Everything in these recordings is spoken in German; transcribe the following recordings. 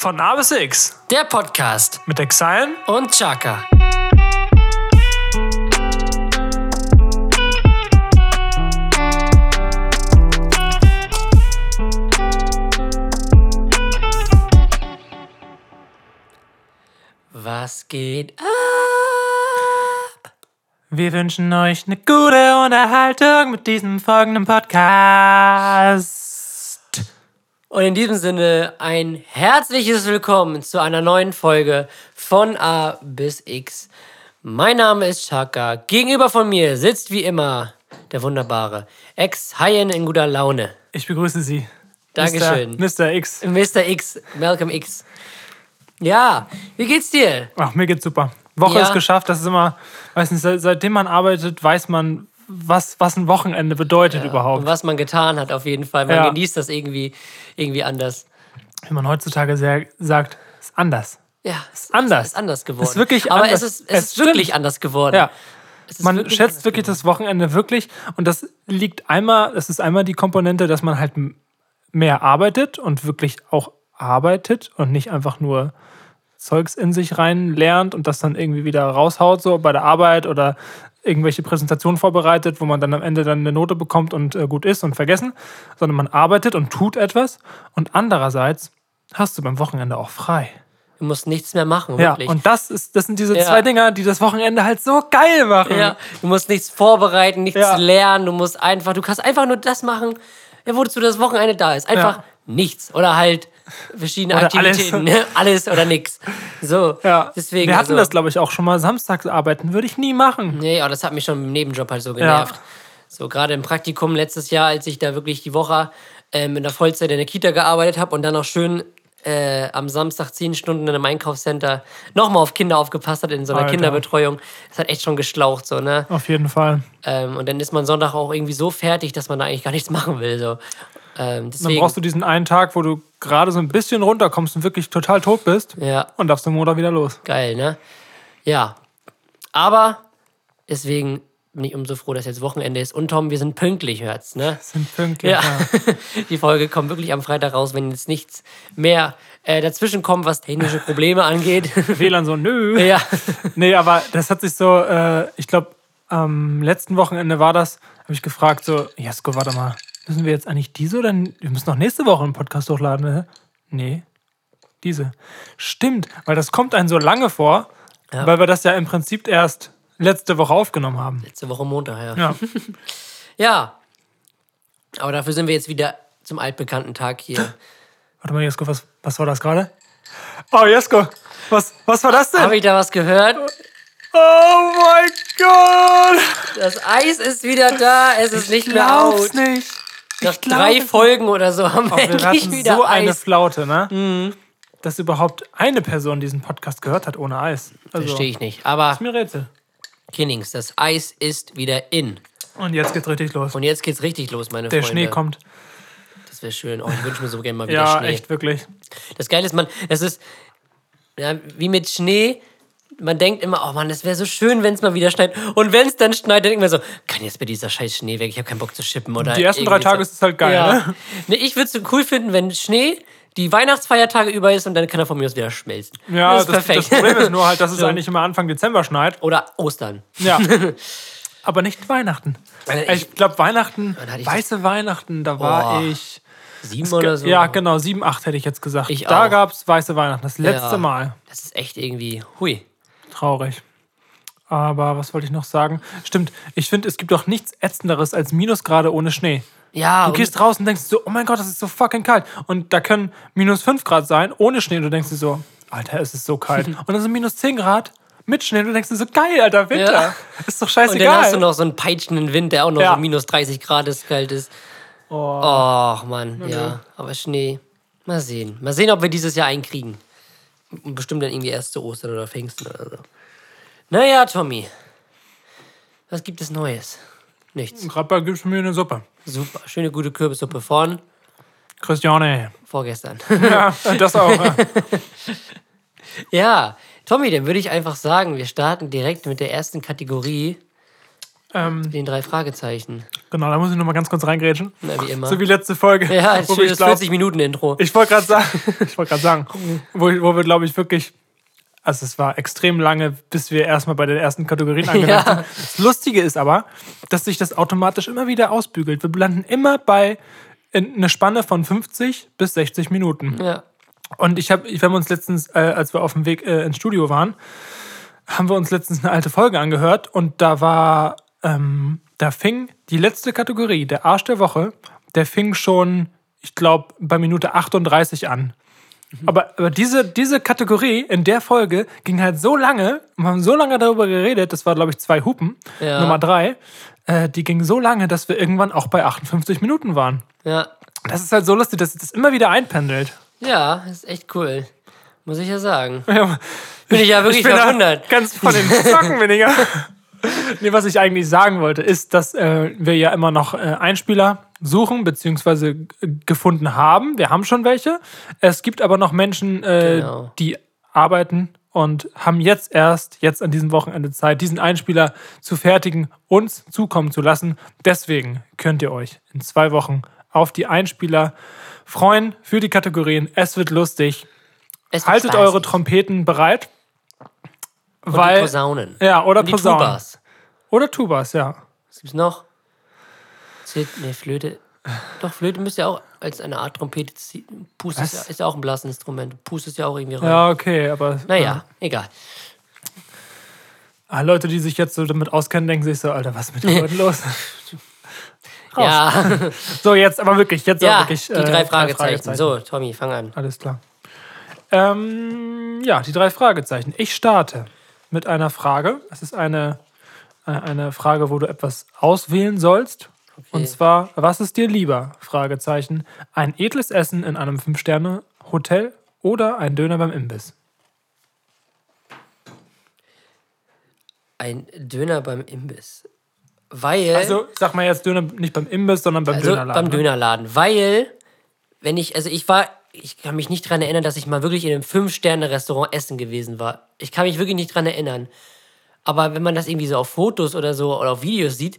Von A bis X Der Podcast mit Exile. und Chaka. Was geht ab? Wir wünschen euch eine gute Unterhaltung mit diesem folgenden Podcast. Und in diesem Sinne ein herzliches Willkommen zu einer neuen Folge von A bis X. Mein Name ist Chaka. Gegenüber von mir sitzt wie immer der wunderbare Ex-Haien in guter Laune. Ich begrüße Sie. Dankeschön. Mr. Mr. X. Mr. X, Malcolm X. Ja, wie geht's dir? Ach, mir geht's super. Woche Ja. ist geschafft. Das ist immer, weiß nicht, seit- seitdem man arbeitet, weiß man, was, was ein Wochenende bedeutet Und überhaupt. was man getan hat, auf jeden Fall. Man Ja. genießt das irgendwie, irgendwie anders. Wie man heutzutage sehr, sagt, ist anders. Ja, Ist anders. Ist anders geworden. Ist wirklich Aber anders. es ist, es Es ist wirklich stimmt. anders geworden. Ja. Es Man wirklich schätzt wirklich das Wochenende wirklich und das liegt einmal, das ist einmal die Komponente, dass man halt mehr arbeitet und wirklich auch arbeitet und nicht einfach nur Zeugs in sich rein lernt und das dann irgendwie wieder raushaut, so bei der Arbeit oder irgendwelche Präsentationen vorbereitet, wo man dann am Ende dann eine Note bekommt und äh, gut ist und vergessen, sondern man arbeitet und tut etwas und andererseits hast du beim Wochenende auch frei. Du musst nichts mehr machen, Ja, wirklich. und das ist das sind diese Ja. zwei Dinger, die das Wochenende halt so geil machen. ja, du musst nichts vorbereiten, nichts Ja. lernen. Du musst einfach, du kannst einfach nur das machen, ja, wozu das Wochenende da ist. Einfach Ja. nichts. Oder halt verschiedene Oder Aktivitäten. ne? Alles. oder nix. So. Ja, Deswegen, wir hatten also, das, glaube ich, auch schon mal. Samstags arbeiten würde ich nie machen. Nee, aber das hat mich schon im Nebenjob halt so genervt. So, gerade im Praktikum letztes Jahr, als ich da wirklich die Woche ähm, in der Vollzeit in der Kita gearbeitet habe und dann auch schön äh, am Samstag zehn Stunden in einem Einkaufscenter nochmal auf Kinder aufgepasst hat in so einer Alter. Kinderbetreuung. Das hat echt schon geschlaucht, so, ne? Auf jeden Fall. Ähm, und dann ist man Sonntag auch irgendwie so fertig, dass man da eigentlich gar nichts machen will. So. Dann Ähm, deswegen, brauchst du diesen einen Tag, wo du gerade so ein bisschen runterkommst und wirklich total tot bist. ja, Und darfst am Montag wieder los. geil, ne? Ja. Aber deswegen bin ich umso froh, dass jetzt Wochenende ist. Und Tom, wir sind pünktlich, hört's, ne? Sind pünktlich. Ja, Ja. die Folge kommt wirklich am Freitag raus, wenn jetzt nichts mehr äh, dazwischen kommt, was technische Probleme angeht. WLAN so, nö. ja, Nee, aber das hat sich so, äh, ich glaube, am letzten Wochenende war das, habe ich gefragt, so, Jesko, warte mal, müssen wir jetzt eigentlich diese oder wir müssen noch nächste Woche einen Podcast hochladen, ne? Nee, diese. Stimmt, weil das kommt einem so lange vor, Ja. weil wir das ja im Prinzip erst letzte Woche aufgenommen haben. letzte Woche Montag, ja. Ja. Ja, aber dafür sind wir jetzt wieder zum altbekannten Tag hier. Warte mal, Jesko, was, was war das gerade? Oh, Jesko, was, was war das denn? Habe ich da was gehört? oh mein Gott! Das Eis ist wieder da, es ist nicht mehr out. nicht. Nach Ich glaub drei Folgen oder so haben wir nicht. Wir endlich wieder so eine Eis. Mhm. Flaute, ne? Dass überhaupt eine Person diesen Podcast gehört hat ohne Eis. Also, Verstehe ich nicht. Aber ist mir Rätsel. Kinnings, das Eis ist wieder in. Und jetzt geht's richtig los. Und jetzt geht's richtig los, meine Der Freunde. Schnee kommt. Das wäre schön. Oh, ich wünsche mir so gerne mal wieder Ja, Schnee. echt, wirklich. Das Geile ist, man, es ist ja, wie mit Schnee. Man denkt immer, oh Mann, das wäre so schön, wenn es mal wieder schneit. Und wenn es dann schneit, dann denkt man so, kann jetzt bei dieser scheiß Schnee weg, ich habe keinen Bock zu schippen. Oder Die ersten drei Tage ist es halt geil, ja. ne? Nee, ich würde es so cool finden, wenn Schnee die Weihnachtsfeiertage über ist und dann kann er von mir aus wieder schmelzen. Ja, das das, ist perfekt. das Problem ist nur halt, dass es So. eigentlich immer Anfang Dezember schneit. Oder Ostern. Ja. Aber nicht Weihnachten. Ich- Ich glaube, Weihnachten, das- weiße Weihnachten, da war Oh, ich. Sieben oder so. Ja, genau, 7, 8 hätte ich jetzt gesagt. Ich da gab es weiße Weihnachten, das letzte Ja. Mal. Das ist echt irgendwie, hui. Traurig. Aber was wollte ich noch sagen? Stimmt, ich finde, es gibt doch nichts ätzenderes als Minusgrade ohne Schnee. Ja, Du gehst raus und denkst so, oh mein Gott, das ist so fucking kalt. Und da können minus 5 Grad sein, ohne Schnee. Und du denkst dir so, Alter, es ist so kalt. Und dann sind minus 10 Grad mit Schnee. Und du denkst dir so, geil, Alter, Winter. Ja. Ist doch und dann hast du scheißegal. noch so einen peitschenden Wind, der auch noch Ja. so minus 30 Grad ist, kalt ist. Oh. Och, Mann, ja. Aber Schnee. Mal sehen. Mal sehen, ob wir dieses Jahr einen kriegen. Und Bestimmt dann irgendwie erst zu Ostern oder Pfingsten oder so. Naja, Tommy. Was gibt es Neues? Nichts. Gibst du mir eine Suppe. Super. Schöne, gute Kürbissuppe von Christiane. vorgestern. Ja, das auch. ja. ja, Tommy, dann würde ich einfach sagen, wir starten direkt mit der ersten Kategorie, ähm, den drei Fragezeichen. Genau, da muss ich noch mal ganz kurz reingrätschen. Na, wie immer. So wie letzte Folge. ja, wo schönes glaub, 40-Minuten-Intro. Ich wollte gerade sagen, ich wollte gerade sagen, wo, wo wir, glaube ich, wirklich, also es war extrem lange, bis wir erstmal bei den ersten Kategorien angelangt Ja. sind. Das Lustige ist aber, dass sich das automatisch immer wieder ausbügelt. Wir landen immer bei in eine Spanne von 50 bis 60 Minuten. Ja. Und ich habe, wir haben uns letztens, äh, als wir auf dem Weg äh, ins Studio waren, haben wir uns letztens eine alte Folge angehört und da war, ähm, da fing die letzte Kategorie, der Arsch der Woche, der fing schon, ich glaube, bei Minute 38 an. Aber, aber diese, diese Kategorie in der Folge ging halt so lange, wir haben so lange darüber geredet, das war, glaube ich, zwei Hupen, Ja. Nummer drei, äh, die ging so lange, dass wir irgendwann auch bei 58 Minuten waren. Ja. Das ist halt so lustig, dass das immer wieder einpendelt. Ja, ist echt cool. Muss ich ja sagen. Ja, Bin ich ja wirklich da verwundert. Ganz von den Zocken weniger. nee, was ich eigentlich sagen wollte, ist, dass äh, wir ja immer noch äh, Einspieler suchen bzw. gefunden haben. Wir haben schon welche. Es gibt aber noch Menschen, äh, Genau. die arbeiten und haben jetzt erst, jetzt an diesem Wochenende Zeit, diesen Einspieler zu fertigen, uns zukommen zu lassen. Deswegen könnt ihr euch in zwei Wochen auf die Einspieler freuen für die Kategorien. Es wird lustig. Es wird Haltet eure Trompeten bereit. Und weil, Posaunen. ja, oder Und Posaunen. Tubas. Oder Tubas, ja. Was gibt's noch? Nee, Flöte. Doch, Flöte müsste ja auch als eine Art Trompete ziehen. Pust ist ja, ist ja auch ein Blasinstrument. Pust ist ja auch irgendwie rein. Ja, okay, aber Naja, egal. Ah, Leute, die sich jetzt so damit auskennen, denken sich so, Alter, was ist mit den Leuten los? Raus. Ja, So, jetzt aber wirklich, jetzt ja wirklich. die äh, drei Fragezeichen. So, Tommy, fang an. Alles klar. Ähm, ja, die drei Fragezeichen. Ich starte mit einer Frage. Es ist eine, äh, eine Frage, wo du etwas auswählen sollst. Und zwar, was ist dir lieber? Fragezeichen. Ein edles Essen in einem Fünf-Sterne-Hotel oder ein Döner beim Imbiss? Ein Döner beim Imbiss. Weil. Also, sag mal jetzt Döner nicht beim Imbiss, sondern beim Also Dönerladen. beim ne? Dönerladen. Weil, wenn ich, also ich war, ich kann mich nicht daran erinnern, dass ich mal wirklich in einem Fünf-Sterne-Restaurant essen gewesen war. Ich kann mich wirklich nicht daran erinnern. Aber wenn man das irgendwie so auf Fotos oder so oder auf Videos sieht,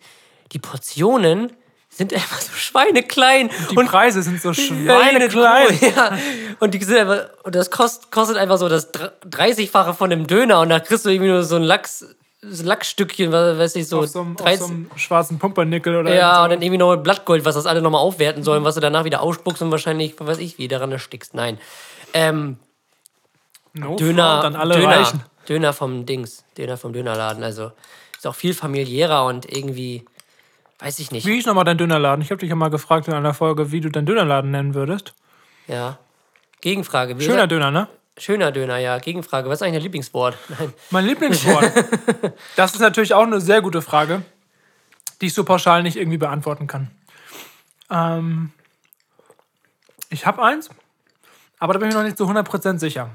die Portionen sind einfach so schweineklein. Die und Preise sind so schweineklein. klein. Ja. Und die sind einfach, und das kost, kostet einfach so das 30-fache von einem Döner und da kriegst du irgendwie nur so ein Lachs, so ein Lachsstückchen, was weiß ich, so, Auf so, einem, auf 30 so einem schwarzen Pumpernickel oder ja, so. und dann irgendwie noch mit Blattgold, was das alle nochmal aufwerten sollen, was du danach wieder ausspuckst und wahrscheinlich, weiß ich, wie daran erstickst. Nein. Ähm, No Döner, an alle Döner, Reichen. Döner vom Dings, Döner vom Dönerladen. Also ist auch viel familiärer und irgendwie, weiß ich nicht. Wie hieß nochmal dein Dönerladen? Ich habe dich ja mal gefragt in einer Folge, wie du deinen Dönerladen nennen würdest. Ja. Gegenfrage. Wie Schöner Döner, ne? Schöner Döner, ja. Gegenfrage. Was ist eigentlich dein Lieblingswort? Nein. Mein Lieblingswort. das ist natürlich auch eine sehr gute Frage, die ich so pauschal nicht irgendwie beantworten kann. Ähm, ich habe eins, aber da bin ich noch nicht zu 100% sicher.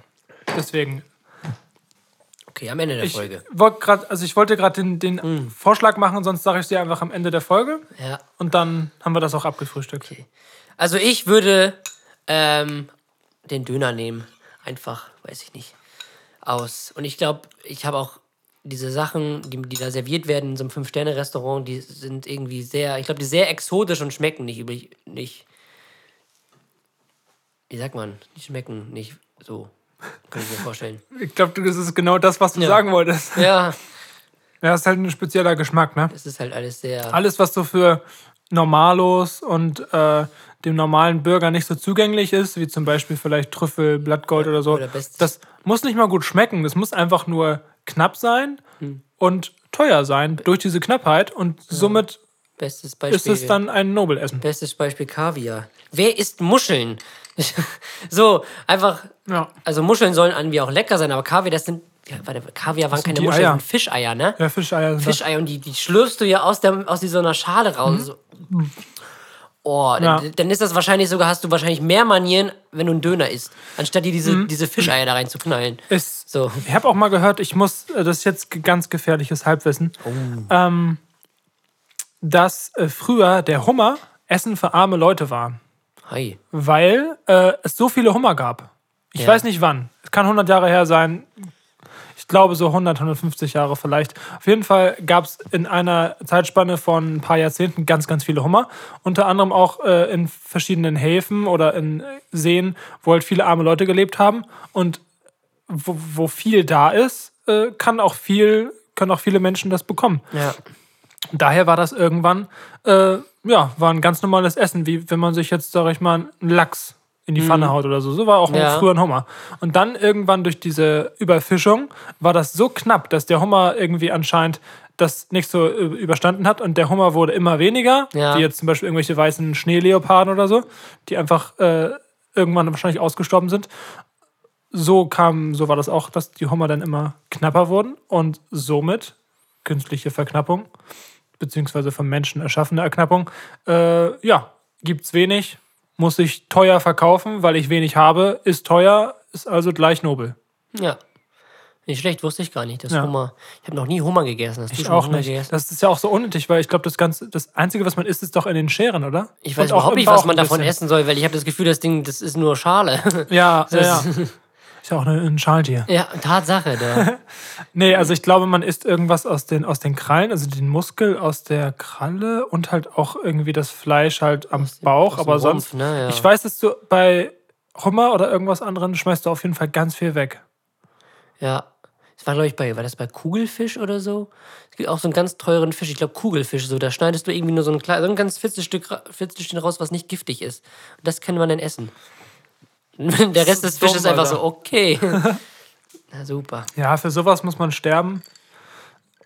Deswegen. Okay, am Ende der Ich, Folge. wollt grad, also ich wollte gerade den, den Vorschlag machen, sonst sage ich dir einfach am Ende der Folge. Ja. Und dann haben wir das auch abgefrühstückt. Also ich würde ähm, den Döner nehmen. Einfach, weiß ich nicht. Aus. Und ich glaube, ich habe auch diese Sachen, die, die da serviert werden in so einem Fünf-Sterne-Restaurant, die sind irgendwie sehr, ich glaube, die sehr exotisch und schmecken nicht üblich, nicht. Wie sagt man? Die schmecken nicht so. Kann ich mir vorstellen. Ich glaube, das ist genau das, was du Ja. sagen wolltest. Ja, Ja, ist halt ein spezieller Geschmack, ne? es ist halt alles sehr. Alles, was so für Normalos und äh, dem normalen Bürger nicht so zugänglich ist, wie zum Beispiel vielleicht Trüffel, Blattgold oder so, Oder das muss nicht mal gut schmecken. Das muss einfach nur knapp sein Hm. und teuer sein durch diese Knappheit und somit Bestes Beispiel. ist es dann ein Nobelessen. Bestes Beispiel Kaviar. Wer isst Muscheln? so, einfach. Ja. Also Muscheln sollen irgendwie auch lecker sein, aber Kaviar, das sind. Ja, warte, Kaviar waren keine Muscheln, Eier. Fischeier, ne? Ja, Fischeier sind. Fischeier und die, die schlürfst du ja aus, der, aus so einer Schale raus. So. Oh, Ja. dann, dann ist das wahrscheinlich sogar, hast du wahrscheinlich mehr Manieren, wenn du einen Döner isst, anstatt dir diese, Mhm. diese Fischeier da rein zu knallen. Ist, So. Ich habe auch mal gehört, ich muss, äh, das ist jetzt ganz gefährliches Halbwissen, Oh. ähm, dass äh, früher der Hummer Essen für arme Leute war. Hi. weil äh, es so viele Hummer gab. Ich Ja. weiß nicht wann. Es kann 100 Jahre her sein. Ich glaube so 100, 150 Jahre vielleicht. Auf jeden Fall gab es in einer Zeitspanne von ein paar Jahrzehnten ganz, ganz viele Hummer. Unter anderem auch äh, in verschiedenen Häfen oder in Seen, wo halt viele arme Leute gelebt haben. Und wo, wo viel da ist, äh, kann auch viel, können auch viele Menschen das bekommen. Ja. Daher war das irgendwann, äh, ja, war ein ganz normales Essen, wie wenn man sich jetzt, sag ich mal, einen Lachs in die Pfanne haut oder so. So war auch Ja. früher ein Hummer. Und dann irgendwann durch diese Überfischung war das so knapp, dass der Hummer irgendwie anscheinend das nicht so überstanden hat und der Hummer wurde immer weniger, Ja. wie jetzt zum Beispiel irgendwelche weißen Schneeleoparden oder so, die einfach äh, irgendwann wahrscheinlich ausgestorben sind. So kam, so war das auch, dass die Hummer dann immer knapper wurden und somit künstliche Verknappung beziehungsweise vom Menschen erschaffene Erknappung, äh, ja, gibt's wenig, muss ich teuer verkaufen, weil ich wenig habe, ist teuer, ist also gleich nobel. Ja. Nicht schlecht, wusste ich gar nicht. Das Ja. Hummer. Ich habe noch nie Hummer gegessen. Hast du Ich auch Hummer nicht. gegessen? Das ist ja auch so unnötig, weil ich glaube, das ganze, das Einzige, was man isst, ist doch in den Scheren, oder? Ich weiß Und auch überhaupt nicht, was man davon essen soll, weil ich habe das Gefühl, das Ding, das ist nur Schale. Ja, ja, ja. Ist ja auch ein Schaltier. ja, Tatsache. Da. Nee, also ich glaube, man isst irgendwas aus den, aus den Krallen, also den Muskel aus der Kralle und halt auch irgendwie das Fleisch halt am Bauch, aus dem aber Rumpf, sonst. ne, ja. Ich weiß, dass du bei Hummer oder irgendwas anderem schmeißt du auf jeden Fall ganz viel weg. Ja. Das war, glaube ich, bei, war das bei Kugelfisch oder so? Es gibt auch so einen ganz teuren Fisch, ich glaube Kugelfisch, so. Da schneidest du irgendwie nur so ein, klein, so ein ganz Viertelstück, ra- Viertelstückchen raus, was nicht giftig ist. Und das kann man dann essen. Der Rest des Fisches ist einfach so, okay. Na super. Ja, für sowas muss man sterben.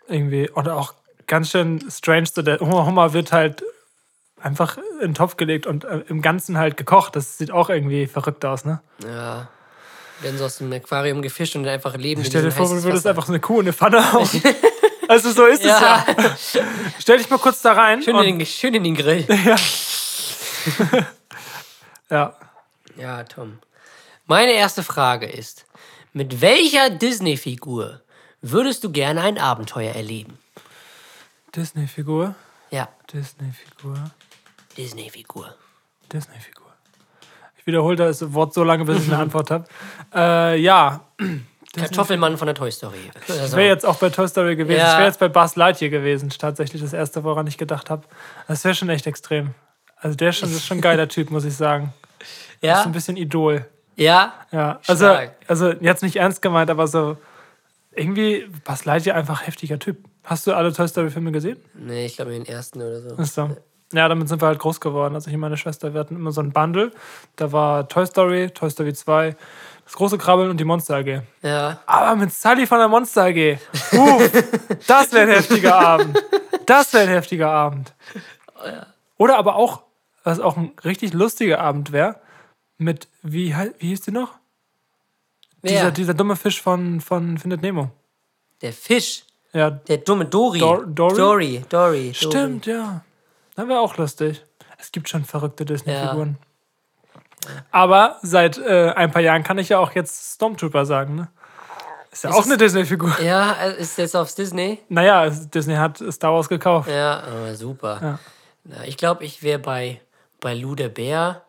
Irgendwie. Oder auch ganz schön strange, so der Hummer Hummer wird halt einfach in den Topf gelegt und äh, im Ganzen halt gekocht. Das sieht auch irgendwie verrückt aus, ne? Ja. Werden so aus dem Aquarium gefischt und einfach leben. Stell dir vor, du würdest einfach so eine Kuh in eine Pfanne hauen. Also so ist Ja. es ja. Stell dich mal kurz da rein. Schön in, den, schön in den Grill. ja. Ja, Tom. Meine erste Frage ist: Mit welcher Disney-Figur würdest du gerne ein Abenteuer erleben? Disney-Figur. Ja, Disney-Figur. Disney-Figur. Disney-Figur. Ich wiederhole das Wort so lange, bis ich eine Antwort habe. Äh, ja, Kartoffelmann von der Toy Story. ich Also, wäre jetzt auch bei Toy Story gewesen. Ja. Ich wäre jetzt bei Buzz Lightyear gewesen. Tatsächlich das erste, woran ich gedacht habe. Das wäre schon echt extrem. Also der schon, ist schon ein geiler Typ, muss ich sagen. Das ist ja, ein bisschen Idol. ja, Ja, also, Stark. also jetzt nicht ernst gemeint, aber so irgendwie Buzz Lightyear einfach heftiger Typ. Hast du alle Toy Story Filme gesehen? nee, ich glaube den ersten oder so. Ist so. Ja, damit sind wir halt groß geworden. Also ich und meine Schwester, wir hatten immer so ein Bundle. Da war Toy Story, Toy Story 2, das große Krabbeln und die Monster AG. Ja, Aber mit Sully von der Monster AG. Uff, das wäre ein heftiger Abend. Das wäre ein heftiger Abend. Oder aber auch, was auch ein richtig lustiger Abend wäre, mit, wie, wie hieß die noch? Dieser, wer? dieser dumme Fisch von, von Findet Nemo. Der Fisch. Ja, Der dumme Dory. Dor- Dory? Dory. Dory. stimmt, ja. Das wäre auch lustig. Es gibt schon verrückte Disney-Figuren. Aber seit äh, ein paar Jahren kann ich ja auch jetzt Stormtrooper sagen, ne? Ist ja Ist auch eine Disney-Figur. Ja, äh, ist jetzt aufs Disney. Naja, Disney hat Star Wars gekauft. Ja, super. Ja. Na, ich glaube, ich wäre bei, bei Lou der Bär.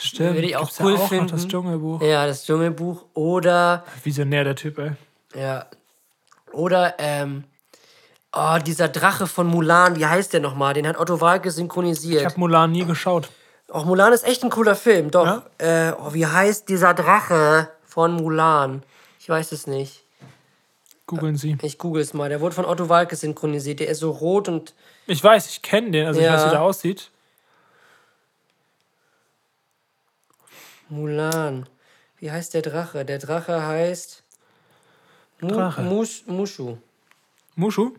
Stimmt. Würde ich auch Gibt's cool ja auch finden. das Dschungelbuch. Ja, das Dschungelbuch. Oder, Visionär, der Typ, ey. ja. Oder, ähm, oh, dieser Drache von Mulan, wie heißt der nochmal? Den hat Otto Walke Ich synchronisiert. habe Mulan nie geschaut. Auch Mulan ist echt ein cooler Film, doch. Äh, oh, wie heißt dieser Drache von Mulan? Ich weiß es nicht. Googeln Sie. Ich google es mal. Der wurde von Otto Walke synchronisiert. Der ist so rot und Ich weiß, ich kenne den, also ich Ja. weiß, wie der aussieht. Mulan. Wie heißt der Drache? Der Drache heißt. Mu Drache. Mus Mushu. Mushu?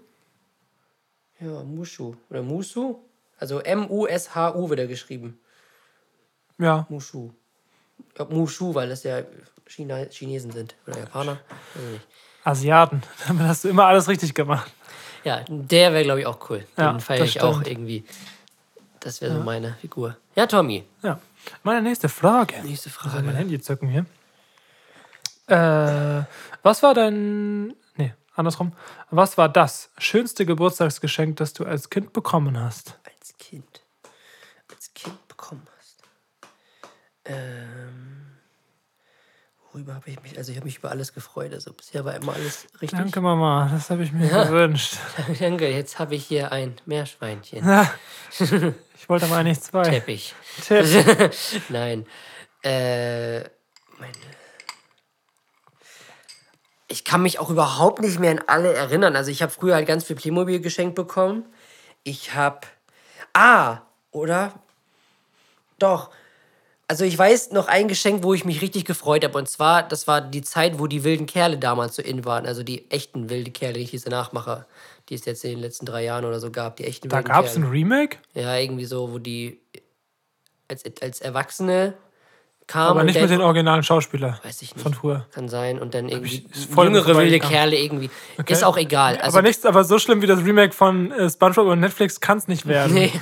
Ja, Mushu. Oder Musu? Also M-U-S-H-U wird er geschrieben. Ja. Mushu. Ich glaube Mushu, weil das ja China Chinesen sind. Oder Japaner. Weiß ich nicht. Asiaten. Damit hast du immer alles richtig gemacht. Ja, der wäre, glaube ich, auch cool. Den Ja, feiere ich auch stimmt. irgendwie. Das wäre so meine Figur. Ja, Tommy. Ja. Meine nächste Frage. Nächste Frage. mein Handy zücken hier. Äh, was war dein. Nee, andersrum. Was war das schönste Geburtstagsgeschenk, das du als Kind bekommen hast? Als Kind. Als Kind bekommen hast. Ähm. Worüber habe ich mich, also ich habe mich über alles gefreut. Also bisher war immer alles richtig. Danke, Mama. Das habe ich mir Ja. gewünscht. Danke, jetzt habe ich hier ein Meerschweinchen. Ja. Ich wollte mal eigentlich zwei. Teppich. Tipp. Nein. Äh, meine. Ich kann mich auch überhaupt nicht mehr an alle erinnern. Also ich habe früher halt ganz viel Playmobil geschenkt bekommen. Ich habe. Ah, oder? Doch. Also ich weiß noch ein Geschenk, wo ich mich richtig gefreut habe. Und zwar, das war die Zeit, wo die wilden Kerle damals so in waren. Also die echten wilde Kerle, nicht diese Nachmacher, die es jetzt in den letzten drei Jahren oder so gab. Die echten Da wilden gab es Kerle. ein Remake, Ja, irgendwie so, wo die als, als Erwachsene kamen. aber nicht mit den originalen Schauspielern Weiß ich nicht. von früher. Kann sein. Und dann irgendwie jüngere wilde. Kerle irgendwie. Okay. Ist auch egal. Also, aber nichts, aber so schlimm wie das Remake von äh, SpongeBob und Netflix kann es nicht werden. Nee.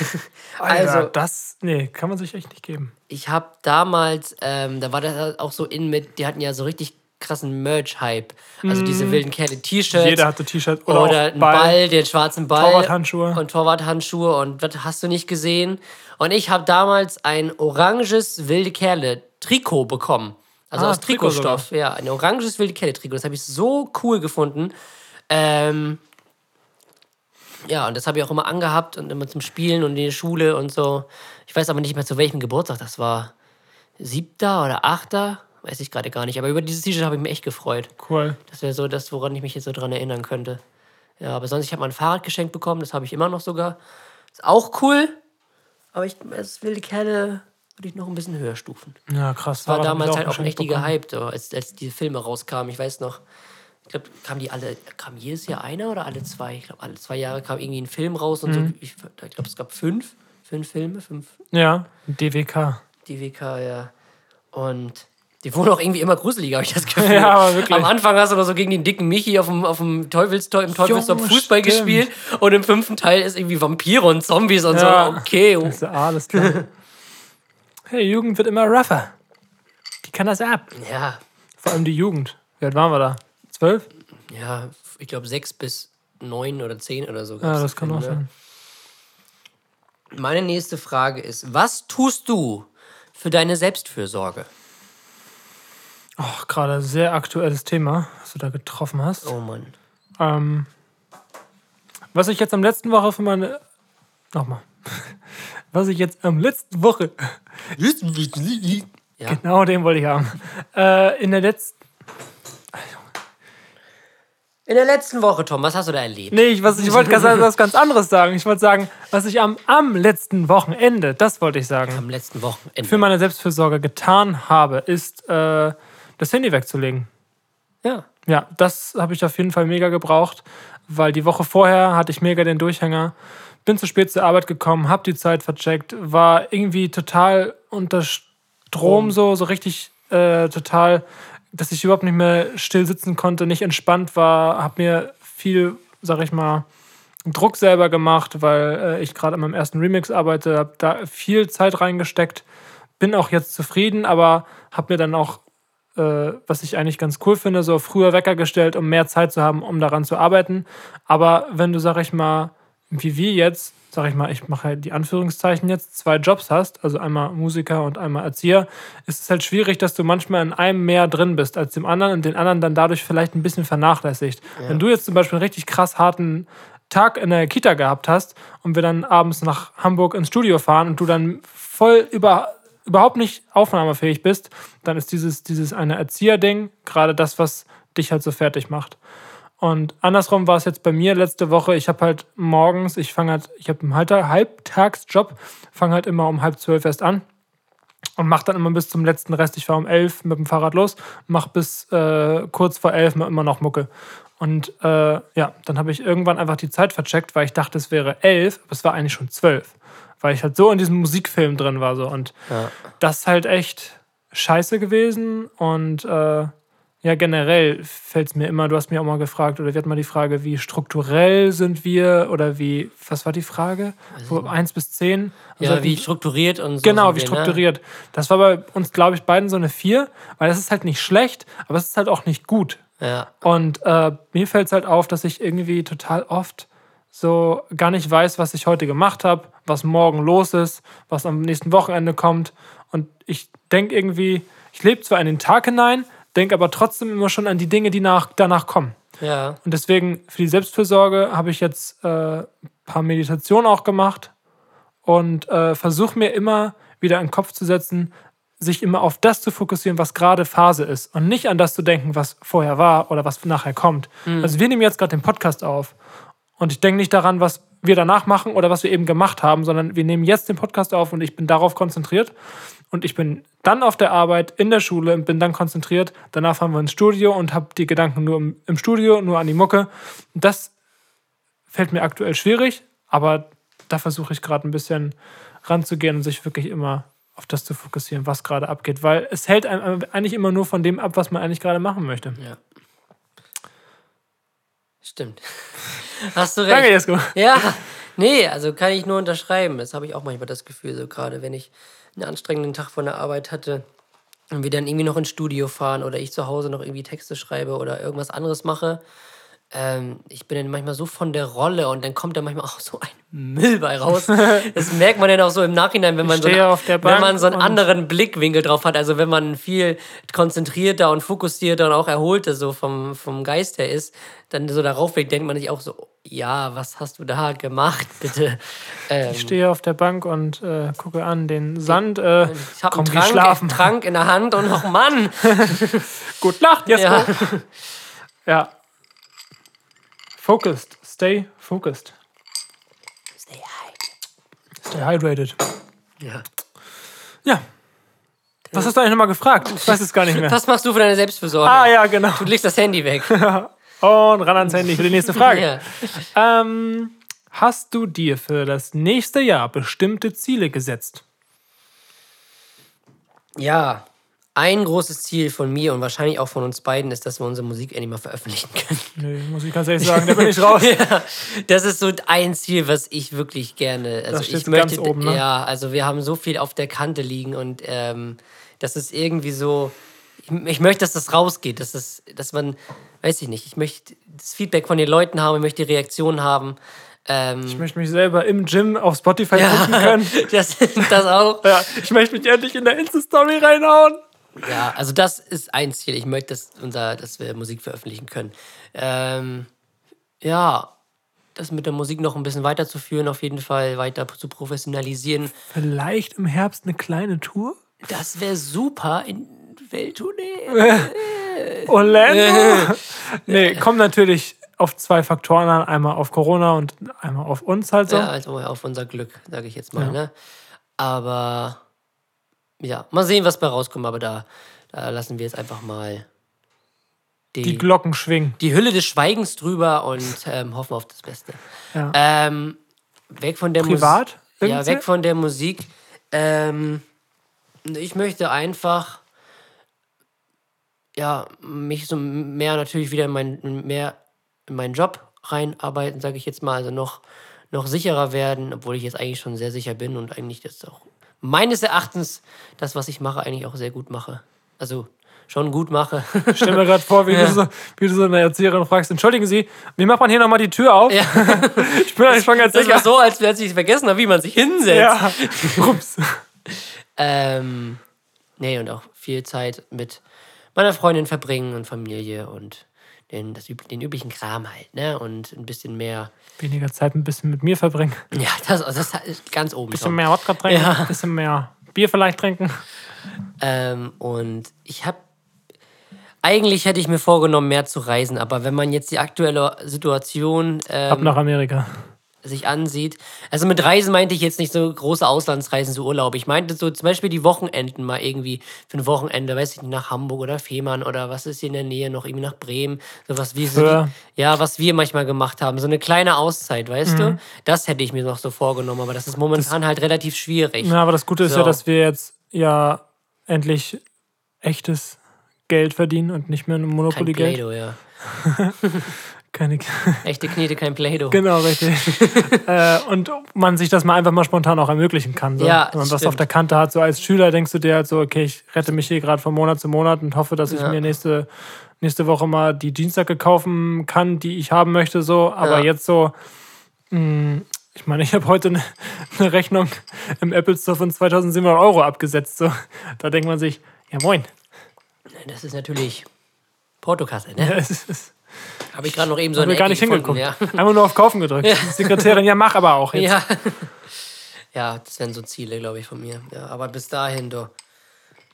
Also- das, nee, kann man sich echt nicht geben. Ich habe damals, ähm, da war das halt auch so in mit, die hatten ja so richtig krassen Merch-Hype. Also diese wilden Kerle T-Shirts. Mhm. Jeder hatte T-Shirt oder, Oder, einen Ball, den schwarzen Ball. Torwarthandschuhe. Und Torwarthandschuhe und das hast du nicht gesehen. Und ich habe damals ein oranges wilde Kerle Trikot bekommen. Also Ah, aus Trikot Trikotstoff. Ja, ein oranges wilde Kerle Trikot. Das habe ich so cool gefunden. Ähm, ja, und das habe ich auch immer angehabt und immer zum Spielen und in die Schule und so. Ich weiß aber nicht mehr zu welchem Geburtstag das war. Siebter oder achter? Weiß ich gerade gar nicht. Aber über dieses T-Shirt habe ich mich echt gefreut. Cool. Das wäre so das, woran ich mich jetzt so dran erinnern könnte. Ja, aber sonst, ich habe mal ein Fahrrad geschenkt bekommen, das habe ich immer noch sogar. Ist auch cool, aber ich, das wilde Kerle würde ich noch ein bisschen höher stufen. Ja, krass. War hab ich damals halt auch richtig bekommen. gehypt, als, als die Filme rauskamen. Ich weiß noch, ich glaube, kamen die alle, kam jedes Jahr einer oder alle zwei? Ich glaube, alle zwei Jahre kam irgendwie ein Film raus und Mhm. so. Ich, ich glaube, es gab fünf, fünf Filme, fünf Ja, DWK. DWK, ja. Und die wurden auch irgendwie immer gruseliger, habe ich das Gefühl. Ja, aber wirklich. Am Anfang hast du noch so gegen den dicken Michi auf dem, auf dem Teufelstor, im Teufelstor Fußball stimmt. gespielt und im fünften Teil ist irgendwie Vampire und Zombies und Ja. so. Okay. Das ist alles klar. hey, Jugend wird immer rougher. Die kann das ab. ja, Vor allem die Jugend. Wie alt waren wir da? Zwölf? ja, ich glaube sechs bis neun oder zehn oder so. Ja, das kann auch sein. Meine nächste Frage ist, was tust du für deine Selbstfürsorge? Ach, gerade sehr aktuelles Thema, was du da getroffen hast. Oh Mann. Ähm, was ich jetzt am letzten Woche für meine. Nochmal. Was ich jetzt am letzten Woche. Ja. Genau den wollte ich haben. Äh, in der letzten. In der letzten Woche, Tom, was hast du da erlebt? Nee, ich, was, ich wollte ganz, was ganz anderes sagen. Ich wollte sagen, was ich am, am letzten Wochenende, das wollte ich sagen, Am letzten Wochenende. für meine Selbstfürsorge getan habe, ist, äh, das Handy wegzulegen. ja. Ja, das habe ich auf jeden Fall mega gebraucht, weil die Woche vorher hatte ich mega den Durchhänger. Bin zu spät zur Arbeit gekommen, habe die Zeit vercheckt, war irgendwie total unter Strom, so, so richtig äh, total, dass ich überhaupt nicht mehr still sitzen konnte, nicht entspannt war, habe mir viel, sag ich mal, Druck selber gemacht, weil äh, ich gerade an meinem ersten Remix arbeite, habe da viel Zeit reingesteckt, bin auch jetzt zufrieden, aber habe mir dann auch äh, was ich eigentlich ganz cool finde, so früher Wecker gestellt, um mehr Zeit zu haben, um daran zu arbeiten. Aber wenn du, sag ich mal, wie wir jetzt, sag ich mal, ich mache halt die Anführungszeichen jetzt, zwei Jobs hast, also einmal Musiker und einmal Erzieher, ist es halt schwierig, dass du manchmal in einem mehr drin bist als dem anderen und den anderen dann dadurch vielleicht ein bisschen vernachlässigt. Wenn du jetzt zum Beispiel einen richtig krass harten Tag in der Kita gehabt hast und wir dann abends nach Hamburg ins Studio fahren und du dann voll über überhaupt nicht aufnahmefähig bist, dann ist dieses, dieses eine Erzieherding gerade das, was dich halt so fertig macht. Und andersrum war es jetzt bei mir letzte Woche. Ich habe halt morgens, ich fange halt, ich habe einen Halbta- Halbtagsjob, fange halt immer um halb zwölf erst an und mache dann immer bis zum letzten Rest. Ich fahre um elf mit dem Fahrrad los, mache bis äh, kurz vor elf immer noch Mucke. Und äh, ja, dann habe ich irgendwann einfach die Zeit vercheckt, weil ich dachte, es wäre elf, aber es war eigentlich schon zwölf. Weil ich halt so in diesem Musikfilm drin war. So. Und Ja. das ist halt echt scheiße gewesen. Und äh, ja, generell fällt es mir immer, du hast mir auch mal gefragt, oder wir hatten mal die Frage, wie strukturell sind wir oder wie, was war die Frage? Wo, eins bis zehn? Also Ja, wie strukturiert und so. Genau, wie wir, ne? strukturiert. Das war bei uns, glaube ich, beiden so eine vier, weil das ist halt nicht schlecht, aber es ist halt auch nicht gut. Ne? Ja. Und äh, mir fällt es halt auf, dass ich irgendwie total oft so gar nicht weiß, was ich heute gemacht habe, was morgen los ist, was am nächsten Wochenende kommt. Und ich denke irgendwie, ich lebe zwar in den Tag hinein, denke aber trotzdem immer schon an die Dinge, die nach, danach kommen. Ja. Und deswegen für die Selbstfürsorge habe ich jetzt äh, ein paar Meditationen auch gemacht und äh, versuche mir immer wieder in den Kopf zu setzen, sich immer auf das zu fokussieren, was gerade Phase ist und nicht an das zu denken, was vorher war oder was nachher kommt. Also wir nehmen jetzt gerade den Podcast auf und ich denke nicht daran, was wir danach machen oder was wir eben gemacht haben, sondern wir nehmen jetzt den Podcast auf und ich bin darauf konzentriert und ich bin dann auf der Arbeit in der Schule und bin dann konzentriert. Danach fahren wir ins Studio und habe die Gedanken nur im, im Studio, nur an die Mucke. Das fällt mir aktuell schwierig, aber da versuche ich gerade ein bisschen ranzugehen und sich wirklich immer auf das zu fokussieren, was gerade abgeht, weil es hält einem eigentlich immer nur von dem ab, was man eigentlich gerade machen möchte. Ja. Stimmt. Hast du recht. Danke, Jesko. Ja, nee, also kann ich nur unterschreiben. Das habe ich auch manchmal das Gefühl, so gerade wenn ich einen anstrengenden Tag von der Arbeit hatte und wir dann irgendwie noch ins Studio fahren oder ich zu Hause noch irgendwie Texte schreibe oder irgendwas anderes mache. Ähm, ich bin dann manchmal so von der Rolle und dann kommt da manchmal auch so ein Müll bei raus. Das merkt man dann auch so im Nachhinein, wenn man, so, der wenn man so einen anderen Blickwinkel drauf hat. Also wenn man viel konzentrierter und fokussierter und auch erholter so vom, vom Geist her ist, dann so darauf blickt, denkt man sich auch so, ja, was hast du da gemacht, bitte? Ähm, Ich stehe auf der Bank und äh, gucke an den Sand. Äh, ich habe einen Trank, schlafen. Trank in der Hand und noch Mann. Gut Nacht, Jesko. Ja. Ja. Focused. Stay focused. Stay hydrated. Ja. Ja. Was hast du eigentlich nochmal gefragt? Ich weiß es gar nicht mehr. Was machst du für deine Selbstversorgung? Ah, ja, genau. Du legst das Handy weg. Und ran ans Handy für die nächste Frage. Ja. Ähm, hast du dir für das nächste Jahr bestimmte Ziele gesetzt? ja, ein großes Ziel von mir und wahrscheinlich auch von uns beiden ist, dass wir unsere Musik endlich mal veröffentlichen können. Nö, muss ich ganz ehrlich sagen, da bin ich raus. ja, das ist so ein Ziel, was ich wirklich gerne. Also steht ich ganz möchte, oben, ne? ja, also wir haben so viel auf der Kante liegen und ähm, das ist irgendwie so. Ich, ich möchte, dass das rausgeht, dass das, dass man, weiß ich nicht, ich möchte das Feedback von den Leuten haben, ich möchte die Reaktion haben. Ähm, Ich möchte mich selber im Gym auf Spotify ja, gucken können. das, das auch. Ja, ich möchte mich endlich in der Insta-Story reinhauen. Ja, also das ist ein Ziel. Ich möchte, dass, unser, dass wir Musik veröffentlichen können. Ähm, ja, das mit der Musik noch ein bisschen weiterzuführen, auf jeden Fall weiter zu professionalisieren. Vielleicht im Herbst eine kleine Tour? Das wäre super in Welttournee. Orlando? nee, kommt natürlich auf zwei Faktoren an. Einmal auf Corona und einmal auf uns halt so. Ja, also auf unser Glück, sage ich jetzt mal. Ne? Aber ja, mal sehen, was bei rauskommt. Aber da, da lassen wir jetzt einfach mal die, Die Glocken schwingen. die Hülle des Schweigens drüber und ähm, hoffen auf das Beste. Ja. Ähm, weg von der Privat? Musik. Ja, weg von der Musik. Ähm, ich möchte einfach ja, mich so mehr natürlich wieder in, mein, mehr in meinen Job reinarbeiten, sage ich jetzt mal. Also noch, noch sicherer werden, obwohl ich jetzt eigentlich schon sehr sicher bin und eigentlich das auch meines Erachtens das, was ich mache, eigentlich auch sehr gut mache. Also schon gut mache. Ich stell mir gerade vor, wie, Ja. du so, wie du so eine Erzieherin fragst: Entschuldigen Sie, wie macht man hier nochmal die Tür auf? ja, Ich bin eigentlich schon ganz das sicher. war so, als wäre ich vergessen habe, wie man sich hinsetzt. Ja. Ups. Ähm, nee, und auch viel Zeit mit meiner Freundin verbringen und Familie und den, das, den üblichen Kram halt, ne? Und ein bisschen mehr. Weniger Zeit ein bisschen mit mir verbringen. Ja, das, das ist ganz oben. bisschen schon. mehr Wodka trinken, Ja. bisschen mehr Bier vielleicht trinken. Ähm, und ich habe. Eigentlich hätte ich mir vorgenommen, mehr zu reisen, aber wenn man jetzt die aktuelle Situation Ab ähm, nach Amerika. Sich ansieht. Also mit Reisen meinte ich jetzt nicht so große Auslandsreisen, so Urlaub. Ich meinte so zum Beispiel die Wochenenden mal irgendwie für ein Wochenende, weiß ich nicht, nach Hamburg oder Fehmarn oder was ist hier in der Nähe noch, irgendwie nach Bremen. Sowas wie so Föhr. die, ja, was wir manchmal gemacht haben. So eine kleine Auszeit, weißt Mhm. du? Das hätte ich mir noch so vorgenommen, aber das ist momentan halt relativ schwierig. Ja, aber das Gute ist So. ja, dass wir jetzt ja endlich echtes Geld verdienen und nicht mehr ein Monopoly-Geld. Ja. Keine. Echte Knete, kein Play-Doh. genau, richtig. äh, und man sich das mal einfach mal spontan auch ermöglichen kann. So. Ja, Wenn man was auf der Kante hat, so als Schüler denkst du dir halt so, okay, ich rette mich hier gerade von Monat zu Monat und hoffe, dass ich Ja. mir nächste, nächste Woche mal die Jeansjacke kaufen kann, die ich haben möchte. So. Aber Ja. jetzt so, mh, ich meine, ich habe heute eine, eine Rechnung im Apple Store von 2700 Euro abgesetzt. So. Da denkt man sich, ja moin, Das ist natürlich Portokasse, ne? Es ist, Habe ich gerade noch eben so eine gar nicht gefunden, hingeguckt. Einfach nur auf Kaufen gedrückt. Die Sekretärin, ja, mach aber auch Ja. jetzt. ja. Ja, das wären so Ziele, glaube ich, von mir. Ja, aber bis dahin, du.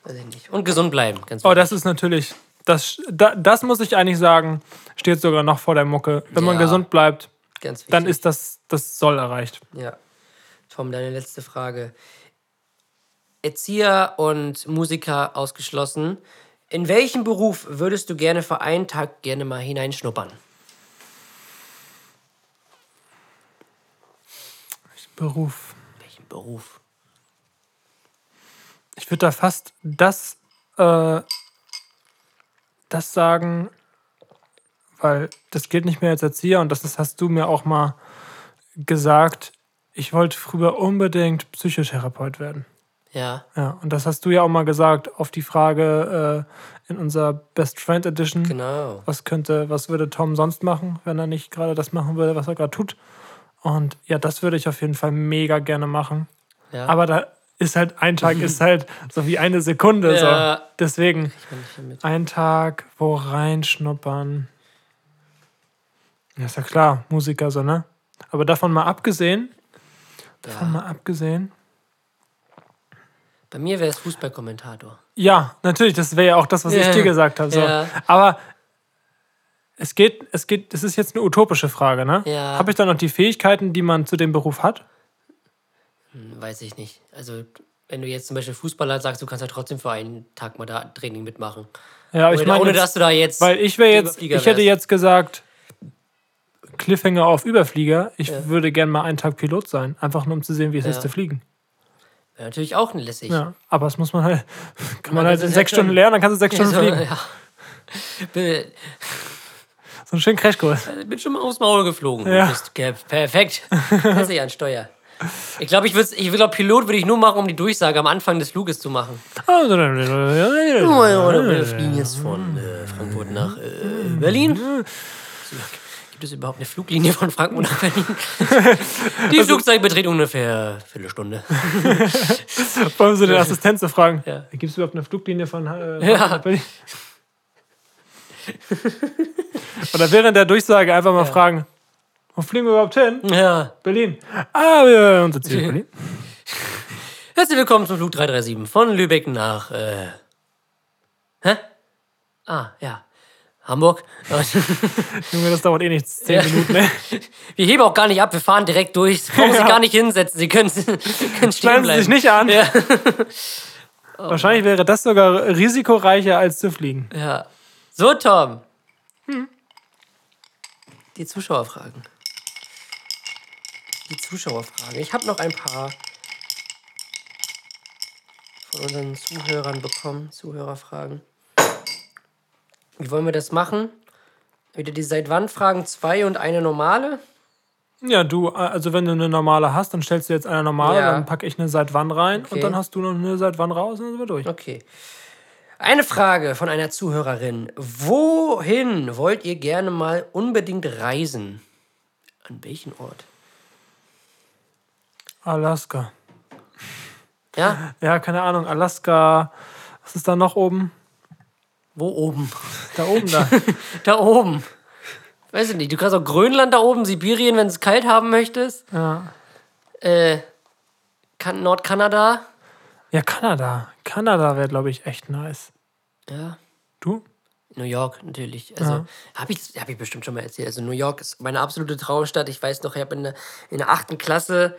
Weiß ich nicht. Und gesund bleiben, ganz Oh, das ist natürlich, das, da, das muss ich eigentlich sagen, steht sogar noch vor der Mucke. Wenn man Ja. gesund bleibt, dann ist das, das Soll erreicht. Ja. Tom, deine letzte Frage. Erzieher und Musiker ausgeschlossen. In welchen Beruf würdest du gerne für einen Tag gerne mal hineinschnuppern? Beruf. Welchen Beruf? Ich würde da fast das, äh, das sagen, weil das gilt nicht mehr als Erzieher und das ist, hast du mir auch mal gesagt. Ich wollte früher unbedingt Psychotherapeut werden. Ja. Ja, und das hast du ja auch mal gesagt auf die Frage äh, in unserer Best Friend Edition. Genau. Was könnte, was würde Tom sonst machen, wenn er nicht gerade das machen würde, was er gerade tut? Und ja, das würde ich auf jeden Fall mega gerne machen. Ja. Aber da ist halt ein Tag ist halt so wie eine Sekunde. Ja. So. Deswegen ein Tag, wo reinschnuppern. Ja, ist ja klar, Musiker so, ne? Aber davon mal abgesehen, davon mal abgesehen. Bei mir wäre es Fußballkommentator. Ja, natürlich, das wäre ja auch das, was Ja. ich dir gesagt habe. So. Ja. Aber es geht, es geht, das ist jetzt eine utopische Frage, ne? Ja. Habe ich dann noch die Fähigkeiten, die man zu dem Beruf hat? Hm, Weiß ich nicht. Also, wenn du jetzt zum Beispiel Fußballer sagst, du kannst ja trotzdem für einen Tag mal da Training mitmachen. Ja, aber Ohne, ich meine, ohne jetzt- dass du da jetzt. weil ich wäre jetzt, ich hätte jetzt gesagt, Cliffhanger auf Überflieger. Ich würde gerne mal einen Tag Pilot sein, einfach nur um zu sehen, wie es ist zu fliegen. Wäre natürlich auch ein lässig. Ja, aber das muss man halt, kann man Man, halt in sechs Stunden lernen, dann kannst du sechs Stunden So, fliegen. ja. So einen schönen Crashkurs. bin schon mal aufs Maul geflogen. Ja. Perfekt. Dich an Steuer. Ich glaube, ich würde ich glaub, Pilot würde ich nur machen, um die Durchsage am Anfang des Fluges zu machen. Wir fliegen jetzt von äh, Frankfurt nach äh, Berlin. Gibt es überhaupt eine Fluglinie von Frankfurt nach Berlin? Die Also Flugzeit beträgt ungefähr eine Viertelstunde. Wollen Sie den Assistent zu fragen? Ja. Gibt es überhaupt eine Fluglinie von äh, Ja. nach Berlin? Oder während der Durchsage einfach mal fragen, wo fliegen wir überhaupt hin? Ja. Berlin. Ah, wir unser Ziel Berlin. Herzlich willkommen zum Flug 337 von Lübeck nach. Äh, hä? Ah, ja. Hamburg. Junge, das dauert eh nicht zehn Ja. Minuten, ne? Wir heben auch gar nicht ab, wir fahren direkt durch. Sie brauchen sich Ja. gar nicht hinsetzen, Sie können, können stehen Schneiden Sie bleiben. sich nicht an. Ja. Wahrscheinlich wäre das sogar risikoreicher als zu fliegen. ja. So, Tom. Die Zuschauerfragen. Die Zuschauerfragen. Ich habe noch ein paar von unseren Zuhörern bekommen. Zuhörerfragen. Wie wollen wir das machen? Wieder die seit wann Fragen zwei und eine normale? Ja, du, also wenn du eine normale hast, dann stellst du jetzt eine normale, Ja. dann packe ich eine seit wann rein Okay. und dann hast du noch eine seit wann raus und dann sind wir durch. Okay. Eine Frage von einer Zuhörerin. Wohin wollt ihr gerne mal unbedingt reisen? An welchen Ort? Alaska. Ja? Ja, keine Ahnung, Alaska. Was ist da noch oben? Wo oben? Da oben da. Da oben. Weiß ich nicht. Du kannst auch Grönland da oben, Sibirien, wenn es kalt haben möchtest. ja. Äh, kan Nordkanada. ja, Kanada. Kanada wäre, glaube ich, echt nice. Ja. Du? New York natürlich. Also Ja. habe ich, hab ich bestimmt schon mal erzählt. Also New York ist meine absolute Traumstadt. Ich weiß noch, ich habe in der, in der achten Klasse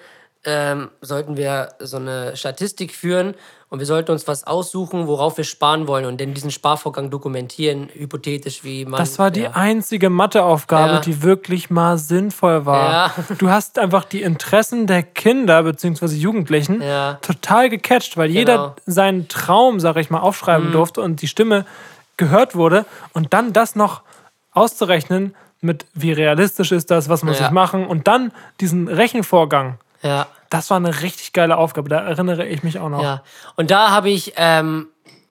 ähm, sollten wir so eine Statistik führen und wir sollten uns was aussuchen, worauf wir sparen wollen und dann diesen Sparvorgang dokumentieren, hypothetisch, wie man. Das war die ja. einzige Matheaufgabe, Ja. die wirklich mal sinnvoll war. Ja. Du hast einfach die Interessen der Kinder bzw. Jugendlichen total gecatcht, weil jeder Genau. Mhm. seinen Traum, sag ich mal, aufschreiben durfte und die Stimme gehört wurde. Und dann das noch auszurechnen mit, wie realistisch ist das, was muss ich machen und dann diesen Rechenvorgang. Ja. Das war eine richtig geile Aufgabe, da erinnere ich mich auch noch. Ja, und da habe ich ähm,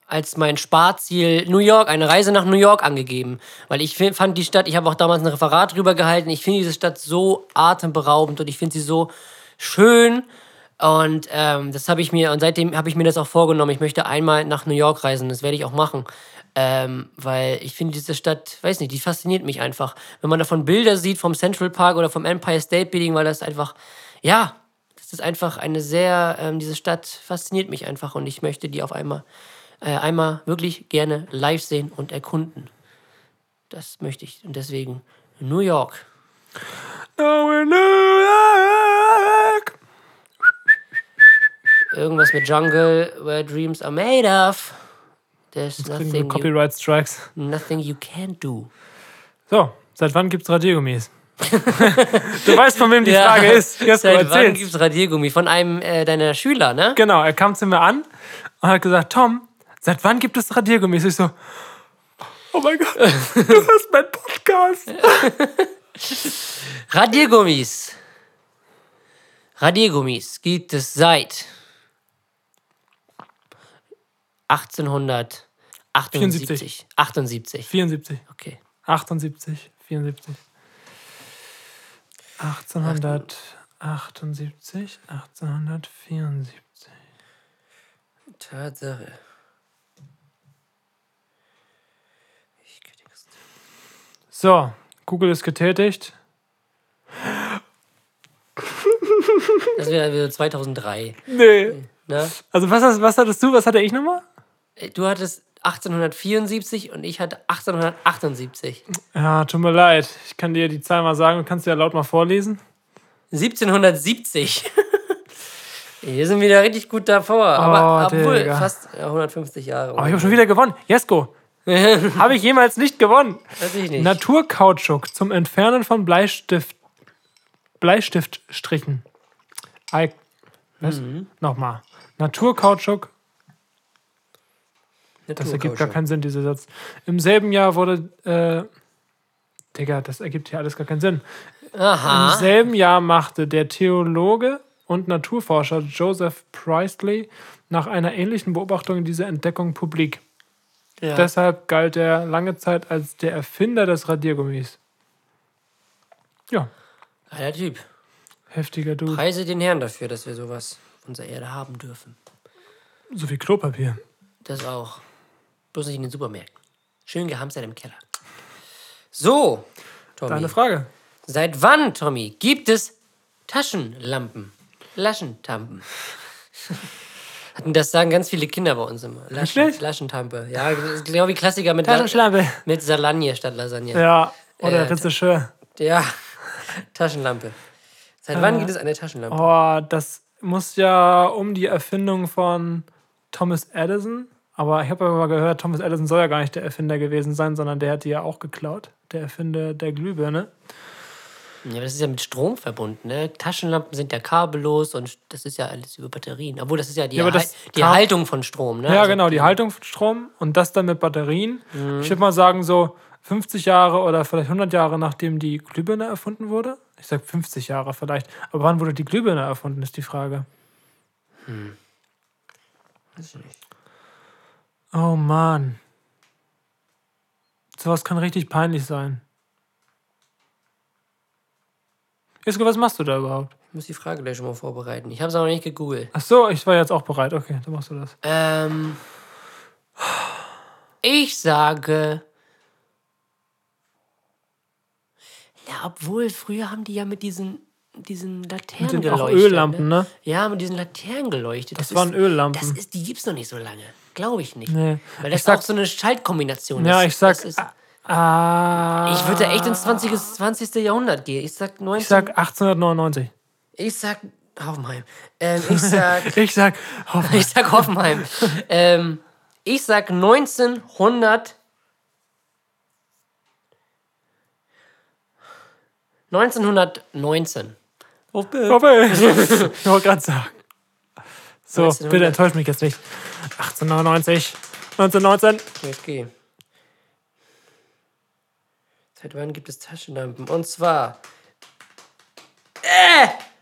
als mein Sparziel New York, eine Reise nach New York angegeben. Weil ich fand die Stadt, ich habe auch damals ein Referat drüber gehalten, ich finde diese Stadt so atemberaubend und ich finde sie so schön. Und ähm, das habe ich mir, und seitdem habe ich mir das auch vorgenommen. Ich möchte einmal nach New York reisen, das werde ich auch machen. Ähm, weil ich finde, diese Stadt, weiß nicht, die fasziniert mich einfach. Wenn man davon Bilder sieht vom Central Park oder vom Empire State Building, weil das einfach, ja, das ist einfach eine sehr, ähm, diese Stadt fasziniert mich einfach und ich möchte die auf einmal, äh, einmal wirklich gerne live sehen und erkunden. Das möchte ich. Und deswegen New York. Now in New York. Irgendwas mit Jungle, where dreams are made of. There's wir nothing you, Copyright Strikes. nothing you can't do. So, seit wann gibt's Radiergummis? Du weißt, von wem die Ja. Frage ist. Jesko, Seit wann erzähl's. gibt's Radiergummi? Von einem äh, deiner Schüler, ne? Genau, er kam zu mir an und hat gesagt, Tom, seit wann gibt es Radiergummis? Ich so, oh mein Gott, das ist mein Podcast. Radiergummis. Radiergummis gibt es seit 1878. 78. 74, Okay. 78, 74. 1878, 1874. Tatsache. So, Google ist getätigt. Das wäre wieder 2003. Nee. Ne? Also was, hast- was hattest du, was hatte ich nochmal? Äh, Du hattest 1874 und ich hatte 1878. Ja, tut mir leid. Ich kann dir die Zahl mal sagen. Du kannst sie ja laut mal vorlesen. 1770. Wir sind wieder richtig gut davor. Aber Oh, obwohl, Digga. fast ja, 150 Jahre. Oh, ich habe schon wieder gewonnen. Jesko, habe ich jemals nicht gewonnen. Weiß ich nicht. Naturkautschuk zum Entfernen von Bleistift, Bleistiftstrichen. Ei- Was? Mhm. Nochmal. Naturkautschuk, das ergibt gar keinen Sinn, dieser Satz. Im selben Jahr wurde. Äh, Digga, das ergibt hier alles gar keinen Sinn. Im Aha. selben Jahr machte der Theologe und Naturforscher Joseph Priestley nach einer ähnlichen Beobachtung diese Entdeckung publik. Ja. Deshalb galt er lange Zeit als der Erfinder des Radiergummis. Ja, Geiler Typ. heftiger Dude. Preise den Herrn dafür, dass wir sowas auf unserer Erde haben dürfen. So wie Klopapier. Das auch. Bloß nicht in den Supermärkten. Schön gehamstert im Keller. So, Tommy. Deine Frage. Seit wann, Tommy, gibt es Taschenlampen? Laschentampen. Hatten das sagen ganz viele Kinder bei uns immer. Laschen? Laschentampe. Ja, genau wie Klassiker mit, La mit Salagne statt Lasagne. Ja, oder Äh, Regisseur. Ja, Taschenlampe. Seit wann gibt es eine Taschenlampe? Oh, das muss ja um die Erfindung von Thomas Edison. Aber ich habe aber mal gehört, Thomas Edison soll ja gar nicht der Erfinder gewesen sein, sondern der hat die ja auch geklaut. Der Erfinder der Glühbirne. Ja, aber das ist ja mit Strom verbunden. Ne? Taschenlampen sind ja kabellos und das ist ja alles über Batterien. Obwohl, das ist ja die, Ja, die Haltung von Strom. Ne? Ja, Also genau, die Haltung von Strom und das dann mit Batterien. Ich würde mal sagen, so 50 Jahre oder vielleicht 100 Jahre nachdem die Glühbirne erfunden wurde. Ich sag 50 Jahre vielleicht. Aber wann wurde die Glühbirne erfunden, ist die Frage. Weiß ich nicht. Oh Mann. Sowas kann richtig peinlich sein. Jesko, was machst du da überhaupt? Ich muss die Frage gleich schon mal vorbereiten. Ich habe es aber noch nicht gegoogelt. Ach so, ich war jetzt auch bereit. Okay, dann machst du das. Ähm, ich sage. Ja, obwohl, früher haben die ja mit diesen, diesen Laternen Sind auch geleuchtet. Öllampen, ne? Ja, mit diesen Laternen geleuchtet. Das waren Öllampen. Das ist, die gibt's noch nicht so lange. Glaube ich nicht. Nee. Weil das sag- auch so eine Schaltkombination Ja, ist. ich sag. Ist, Ah, ich würde echt ins 20. 20. Jahrhundert gehen. Ich sag 19. ich sag 1899. ich sag Hoffenheim. Ähm, ich sag. Ich sag. Oh, Ich sag Hoffenheim. ähm, ich sag 1900. 1919. Hoppe. ich wollte gerade sagen. So, 1900. bitte enttäuscht mich jetzt nicht. 1899, 1919. Okay. Seit wann gibt es Taschenlampen? Und zwar,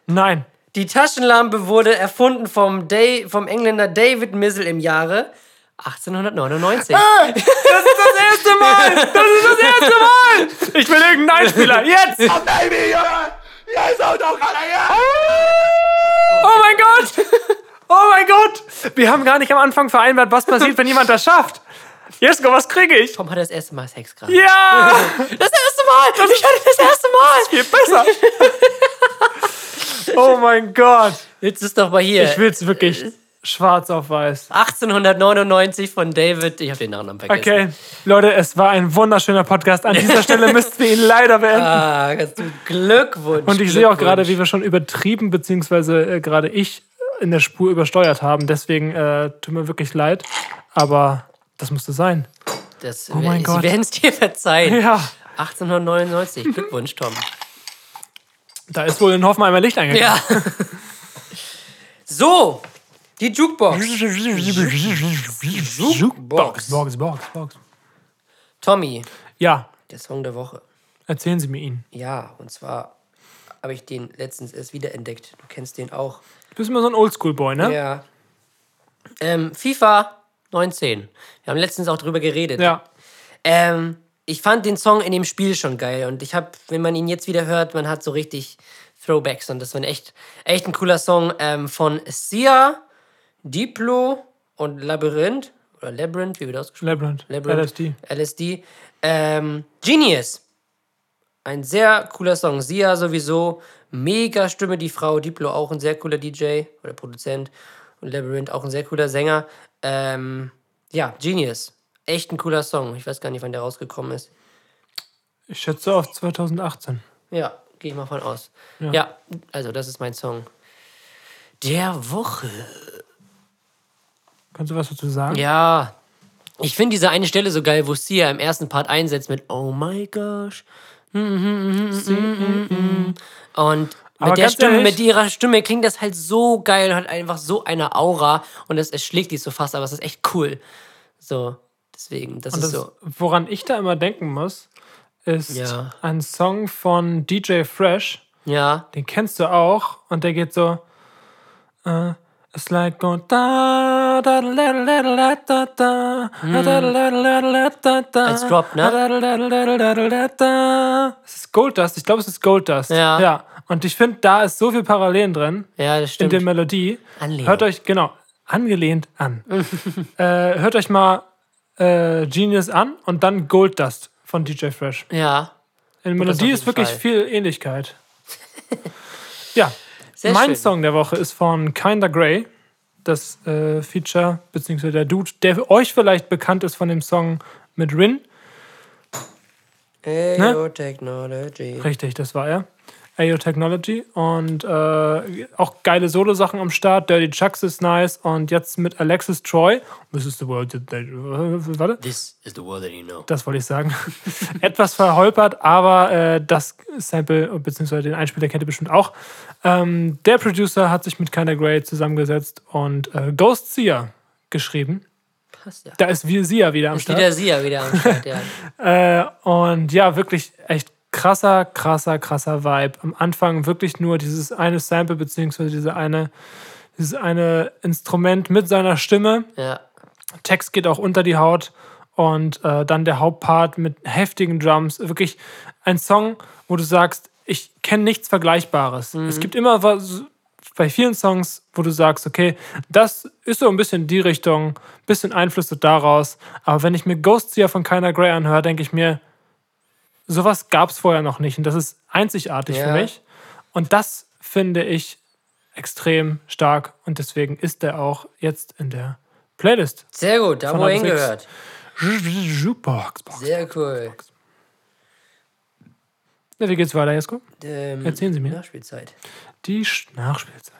Nein. die Taschenlampe wurde erfunden vom, Day, vom Engländer David Mizzle im Jahre 1899. Das ist das erste Mal! Das ist das erste Mal! Ich will irgendeinen Einspieler. Jetzt! Oh, Baby, Junge! Hier ist Autokader, ja! Oh mein Gott! Oh mein Gott! Wir haben gar nicht am Anfang vereinbart, was passiert, wenn jemand das schafft. Jesko, was kriege ich? Tom hat das erste Mal Sex gerade. Ja! Das erste Mal! ich hatte das erste Mal! Viel besser. oh mein Gott. Jetzt ist doch mal hier. Ich will es wirklich schwarz auf weiß. 1899 von David. Ich habe den Nachnamen vergessen. Okay, Leute, es war ein wunderschöner Podcast. An dieser Stelle müssten wir ihn leider beenden. Ah, Glückwunsch. Und ich sehe auch gerade, wie wir schon übertrieben, beziehungsweise äh, gerade ich in der Spur übersteuert haben. Deswegen äh, tut mir wirklich leid. Aber das musste sein. Das, Oh mein Sie Gott. werden es dir verzeihen. Ja, 1899. Glückwunsch, Tom. da ist wohl in Hoffenheimer Licht eingegangen. Ja. so, die Jukebox. Box, Box, Box, Box. Tommy, Ja, der Song der Woche. erzählen Sie mir ihn. Ja, und zwar habe ich den letztens erst wiederentdeckt. Du kennst den auch. Du bist immer so ein Oldschool-Boy, ne? Ja. Ähm, FIFA 19. Wir haben letztens auch drüber geredet. Ja. Ähm, ich fand den Song in dem Spiel schon geil und ich habe, wenn man ihn jetzt wieder hört, man hat so richtig Throwbacks und das war ein echt, echt ein cooler Song ähm, von Sia, Diplo und Labyrinth oder Labyrinth, wie wird das ausgesprochen? Labyrinth. Labyrinth. LSD. LSD. Ähm, Genius. Ein sehr cooler Song. Sia sowieso. Mega Stimme, die Frau. Diplo auch ein sehr cooler DJ oder Produzent. Und Labyrinth auch ein sehr cooler Sänger. Ähm, ja, Genius. Echt ein cooler Song. Ich weiß gar nicht, wann der rausgekommen ist. Ich schätze auf 2018. Ja, gehe ich mal von aus. Ja. also das ist mein Song. Der Woche. Kannst du was dazu sagen? Ja. Ich finde diese eine Stelle so geil, wo Sia im ersten Part einsetzt mit Oh my gosh. Und mit der Stimme, ehrlich- mit ihrer Stimme klingt das halt so geil und hat einfach so eine Aura und es erschlägt dich so fast, aber es ist echt cool. So, deswegen, das Und ist das, so. woran ich da immer denken muss, ist Ja. ein Song von DJ Fresh. Ja, Den kennst du auch. Und der geht so. Äh, It's like going da da da da da da da da da da da da da Als Drop, ne? Es ist Gold Dust. Ich glaube, es ist Gold Dust. Ja. ja. Und ich finde, da ist so viel Parallelen drin ja, das in stimmt. der Melodie. Anlehnung. Hört euch, genau, angelehnt an. äh, hört euch mal äh, Genius an und dann Gold Dust von DJ Fresh. ja, In der Melodie ist wirklich Fall. viel Ähnlichkeit. ja. Sehr mein schön. Song der Woche ist von Kinda Grey. Das äh, Feature, beziehungsweise der Dude, der euch vielleicht bekannt ist von dem Song mit Rin. Ayo Technology. Richtig, das war er. AO Technology und äh, auch geile Solo-Sachen am Start. Dirty Chucks ist nice und jetzt mit Alexis Troy. This is the world that they, warte, This is the world that you know. das wollte ich sagen. Etwas verholpert, aber äh, das Sample bzw. den Einspieler kennt ihr bestimmt auch. Ähm, der Producer hat sich mit Kinda Grey zusammengesetzt und äh, Ghost Sia geschrieben. Passt ja. Da ist Sia wieder am Ist Start. wieder Sia wieder am Start, ja. Äh, und ja, wirklich echt krasser, krasser, krasser Vibe. Am Anfang wirklich nur dieses eine Sample, beziehungsweise diese eine, dieses eine Instrument mit seiner Stimme. ja. Text geht auch unter die Haut. Und äh, dann der Hauptpart mit heftigen Drums. Wirklich ein Song, wo du sagst, ich kenne nichts Vergleichbares. Es gibt immer was, bei vielen Songs, wo du sagst, okay, das ist so ein bisschen die Richtung, bisschen Einflüsse daraus. Aber wenn ich mir Ghost Seer von Keiner Grey anhöre, denke ich mir, sowas gab es vorher noch nicht. Und das ist einzigartig Ja. für mich. Und das finde ich extrem stark. Und deswegen ist der auch jetzt in der Playlist. Sehr gut, da wo hingehört. Jukebox. Sehr cool. Ja, wie geht's weiter, Jesko? Ähm, Erzählen Sie mir. Nachspielzeit. Die Sch- Nachspielzeit.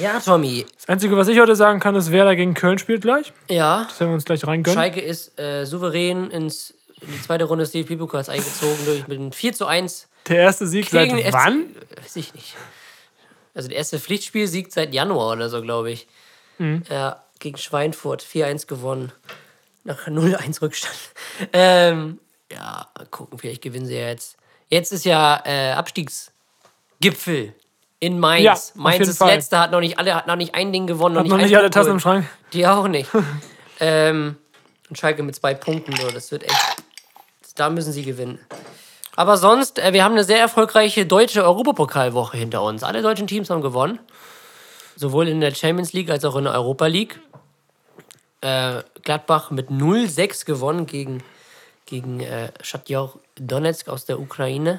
Ja, Tommy. Das Einzige, was ich heute sagen kann, ist, wer da gegen Köln spielt gleich. Ja, Das werden wir uns gleich reingönnen. Schalke ist äh, souverän ins, in die zweite Runde des DFB-Pokals eingezogen durch mit einem 4 zu 1 Der erste Sieg seit wann? Weiß ich nicht. Also der erste Pflichtspielsieg seit Januar oder so, glaube ich. Mhm. Ja, gegen Schweinfurt 4-1 gewonnen. Nach 0-1 Rückstand. Ähm, ja, gucken, vielleicht gewinnen sie ja jetzt. Jetzt ist ja äh, Abstiegsgipfel in Mainz. Ja, Mainz ist Fall. letzter, hat noch nicht alle, hat noch nicht ein Ding gewonnen. Hat noch ein nicht alle Tassen im. Schrank. Die auch nicht. ähm, und Schalke mit zwei Punkten. So. Das wird echt. Da müssen sie gewinnen. Aber sonst, äh, wir haben eine sehr erfolgreiche deutsche Europapokalwoche hinter uns. Alle deutschen Teams haben gewonnen. Sowohl in der Champions League als auch in der Europa League. Äh, Gladbach mit 0-6 gewonnen gegen, gegen äh, Shakhtar Donetsk aus der Ukraine.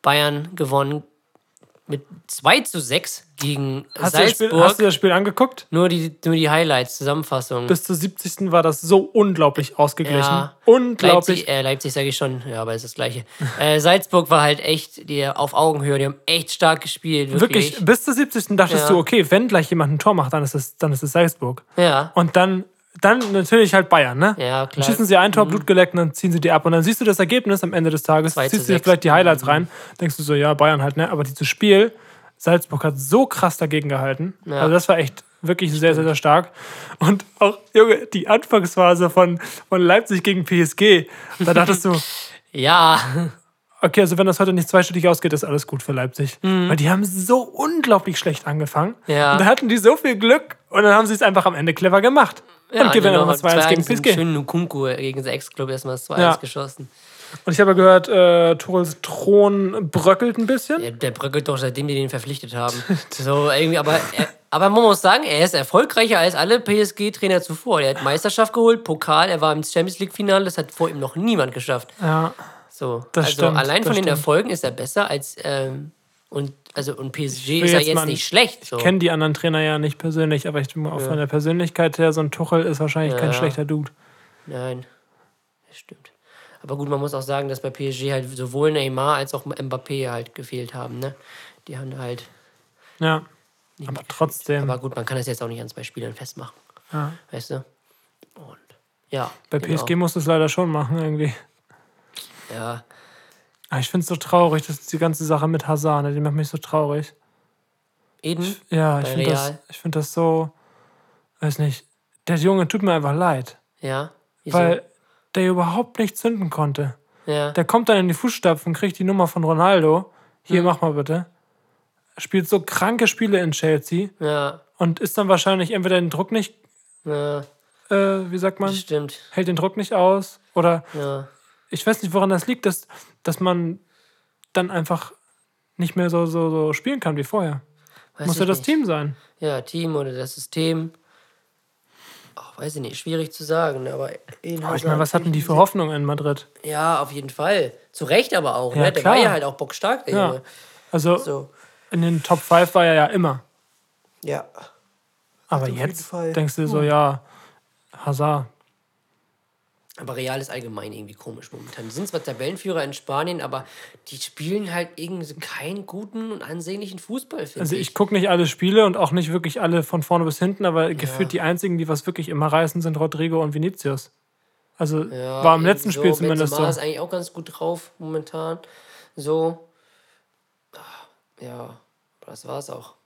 Bayern gewonnen mit 2 zu 6 gegen Hast du, das Spiel, Salzburg. hast du das Spiel angeguckt? nur, die, nur die Highlights, Zusammenfassung. Bis zur 70. war das so unglaublich ausgeglichen. Ja. Unglaublich. Leipzig, äh, Leipzig sage ich schon, ja, aber es ist das Gleiche. äh, Salzburg war halt echt die, auf Augenhöhe, die haben echt stark gespielt, wirklich. Wirklich, bis zur 70. dachtest Ja. du, okay, wenn gleich jemand ein Tor macht, dann ist es, dann ist es Salzburg. Ja, Und dann, dann natürlich halt Bayern, ne? Ja, Dann klar. Mhm. schießen sie ein Tor, Blut geleckt und dann ziehen sie die ab. Und dann siehst du das Ergebnis am Ende des Tages, 2 zu ziehst du dir 6. vielleicht die Highlights rein, denkst du so, ja, Bayern halt, ne? Aber dieses Spiel, Salzburg hat so krass dagegen gehalten. Ja. Also das war echt wirklich sehr, sehr, sehr stark. Und auch, Junge, die Anfangsphase von, von Leipzig gegen PSG, da dachtest du, ja, Okay, also wenn das heute nicht zweistündig ausgeht, ist alles gut für Leipzig. Weil die haben so unglaublich schlecht angefangen. Mhm. Ja. Und da hatten die so viel Glück und dann haben sie es einfach am Ende clever gemacht. Ja und gewinnen nochmal 2-1 gegen 2-1 einen PSG. Schönen Nukunku gegen den Ex-Club erstmal das 2-1 Ja. geschossen. Und ich habe gehört, äh, Tuchels Thron bröckelt ein bisschen. Der, der bröckelt doch, seitdem die den verpflichtet haben. so irgendwie, aber, er, aber man muss sagen, er ist erfolgreicher als alle PSG-Trainer zuvor. Er hat Meisterschaft geholt, Pokal, er war im Champions League-Finale, das hat vor ihm noch niemand geschafft. Ja, So, Das also stimmt, allein von den stimmt. Erfolgen ist er besser als ähm, und also und PSG ist er jetzt mal- nicht schlecht. So. ich kenne die anderen Trainer ja nicht persönlich, aber ich mal, auch von der Persönlichkeit her, so ein Tuchel ist wahrscheinlich kein Ja. schlechter Dude. Nein, das stimmt. Aber gut, man muss auch sagen, dass bei PSG halt sowohl Neymar als auch Mbappé halt gefehlt haben. Ne? Die haben halt. Ja, aber trotzdem. Aber gut, man kann das jetzt auch nicht an zwei Spielern festmachen. Ja. Weißt du? Und ja. Bei genau. PSG muss es leider schon machen irgendwie. Ja. Aber ich finde es so traurig, dass die ganze Sache mit Hazard, ne, die macht mich so traurig. Eden? Ja, ich finde das, ich find das so, weiß nicht, der Junge tut mir einfach leid, Ja. Wieso? weil der überhaupt nicht zünden konnte. ja. Der kommt dann in die Fußstapfen, kriegt die Nummer von Ronaldo. Hier, Hm. mach mal bitte. Spielt so kranke Spiele in Chelsea ja. und ist dann wahrscheinlich entweder den Druck nicht, Ja. äh, wie sagt man, stimmt. hält den Druck nicht aus oder Ja. ich weiß nicht, woran das liegt, dass, dass man dann einfach nicht mehr so, so, so spielen kann wie vorher. Weiß Muss ja das nicht. Team sein. Ja, Team oder das System. Ach, weiß ich nicht, schwierig zu sagen. Aber Aber ich meine, was hatten die für Hoffnung in Madrid? Ja, auf jeden Fall. Zu Recht aber auch. Ja, ne? Der klar. war ja halt auch bockstark, der Ja. Junge. Also So. in den Top 5 war er ja immer. Ja. Aber jetzt denkst du so, ja, Hazard. Aber Real ist allgemein irgendwie komisch momentan. Die sind zwar Tabellenführer in Spanien, aber die spielen halt irgendwie keinen guten und ansehnlichen Fußball, Also ich. ich gucke nicht alle Spiele und auch nicht wirklich alle von vorne bis hinten, aber gefühlt die einzigen, die was wirklich immer reißen, sind Rodrigo und Vinicius. Also Ja, war im letzten Spiel zumindest Benzema so. ist eigentlich auch ganz gut drauf momentan. So. Ah, Ja, das war's auch.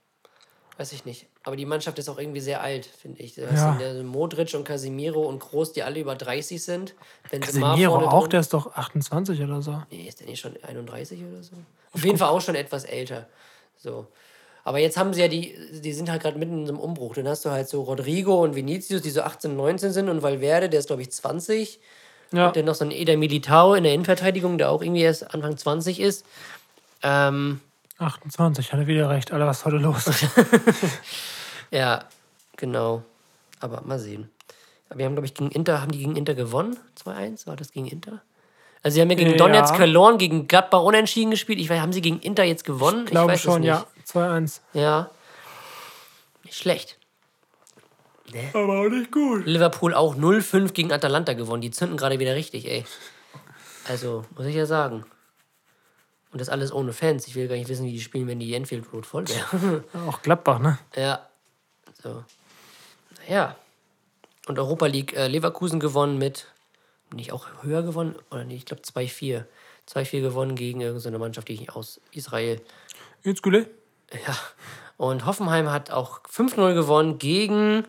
Weiß ich nicht. Aber die Mannschaft ist auch irgendwie sehr alt, finde ich. Da Ja. sind Modric und Casimiro und Groß, die alle über 30 sind. Casemiro vorne auch, der ist doch 28 oder so. Nee, ist der nicht schon 31 oder so? Auf jeden Fall auch schon etwas älter. So. Aber jetzt haben sie ja die, die sind halt gerade mitten in so einem Umbruch. Dann hast du halt so Rodrigo und Vinicius, die so 18, 19 sind und Valverde, der ist glaube ich 20. Ja, Und dann noch so ein Eder Militao in der Innenverteidigung, der auch irgendwie erst Anfang 20 ist. Ähm, 28, hat er wieder recht. Alter, was ist heute los? ja, genau. Aber mal sehen. Aber wir haben, glaube ich, gegen Inter, haben die gegen Inter gewonnen? 2-1? War das gegen Inter? Also sie haben ja gegen Ja. Donetsk verloren, gegen Gladbach unentschieden gespielt. Ich weiß, haben sie gegen Inter jetzt gewonnen? Ich glaube es schon, ja. 2-1. Ja. Nicht schlecht. Aber auch nicht gut. Liverpool auch 0-5 gegen Atalanta gewonnen. Die zünden gerade wieder richtig, ey. Also, muss ich ja sagen. Und das alles ohne Fans. Ich will gar nicht wissen, wie die spielen, wenn die Enfield Road voll wäre. Auch Gladbach, ne? ja. So. Naja. Und Europa League äh, Leverkusen gewonnen mit. Nicht auch höher gewonnen? Oder nicht? Ich glaube 2-4. 2-4 gewonnen gegen irgendeine Mannschaft, die ich aus Israel. Jetzt Gule? Ja. Und Hoffenheim hat auch 5-0 gewonnen gegen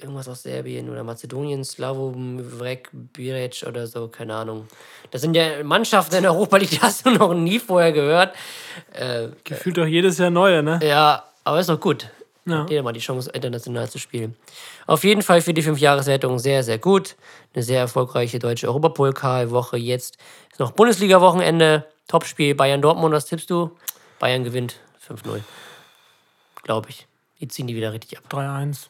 irgendwas aus Serbien oder Mazedonien, Slavovrek, Birec oder so, keine Ahnung. Das sind ja Mannschaften in Europa League, die hast du noch nie vorher gehört. Äh, Gefühlt doch jedes Jahr neue, ne? ja, aber ist doch gut. Ja. Jeder mal die Chance, international zu spielen. Auf jeden Fall für die Fünfjahreswertung sehr, sehr gut. Eine sehr erfolgreiche deutsche Europapokalwoche. Jetzt ist noch Bundesliga-Wochenende. Topspiel Bayern-Dortmund. Was tippst du? Bayern gewinnt 5-0. Glaube ich. Die ziehen die wieder richtig ab. 3-1.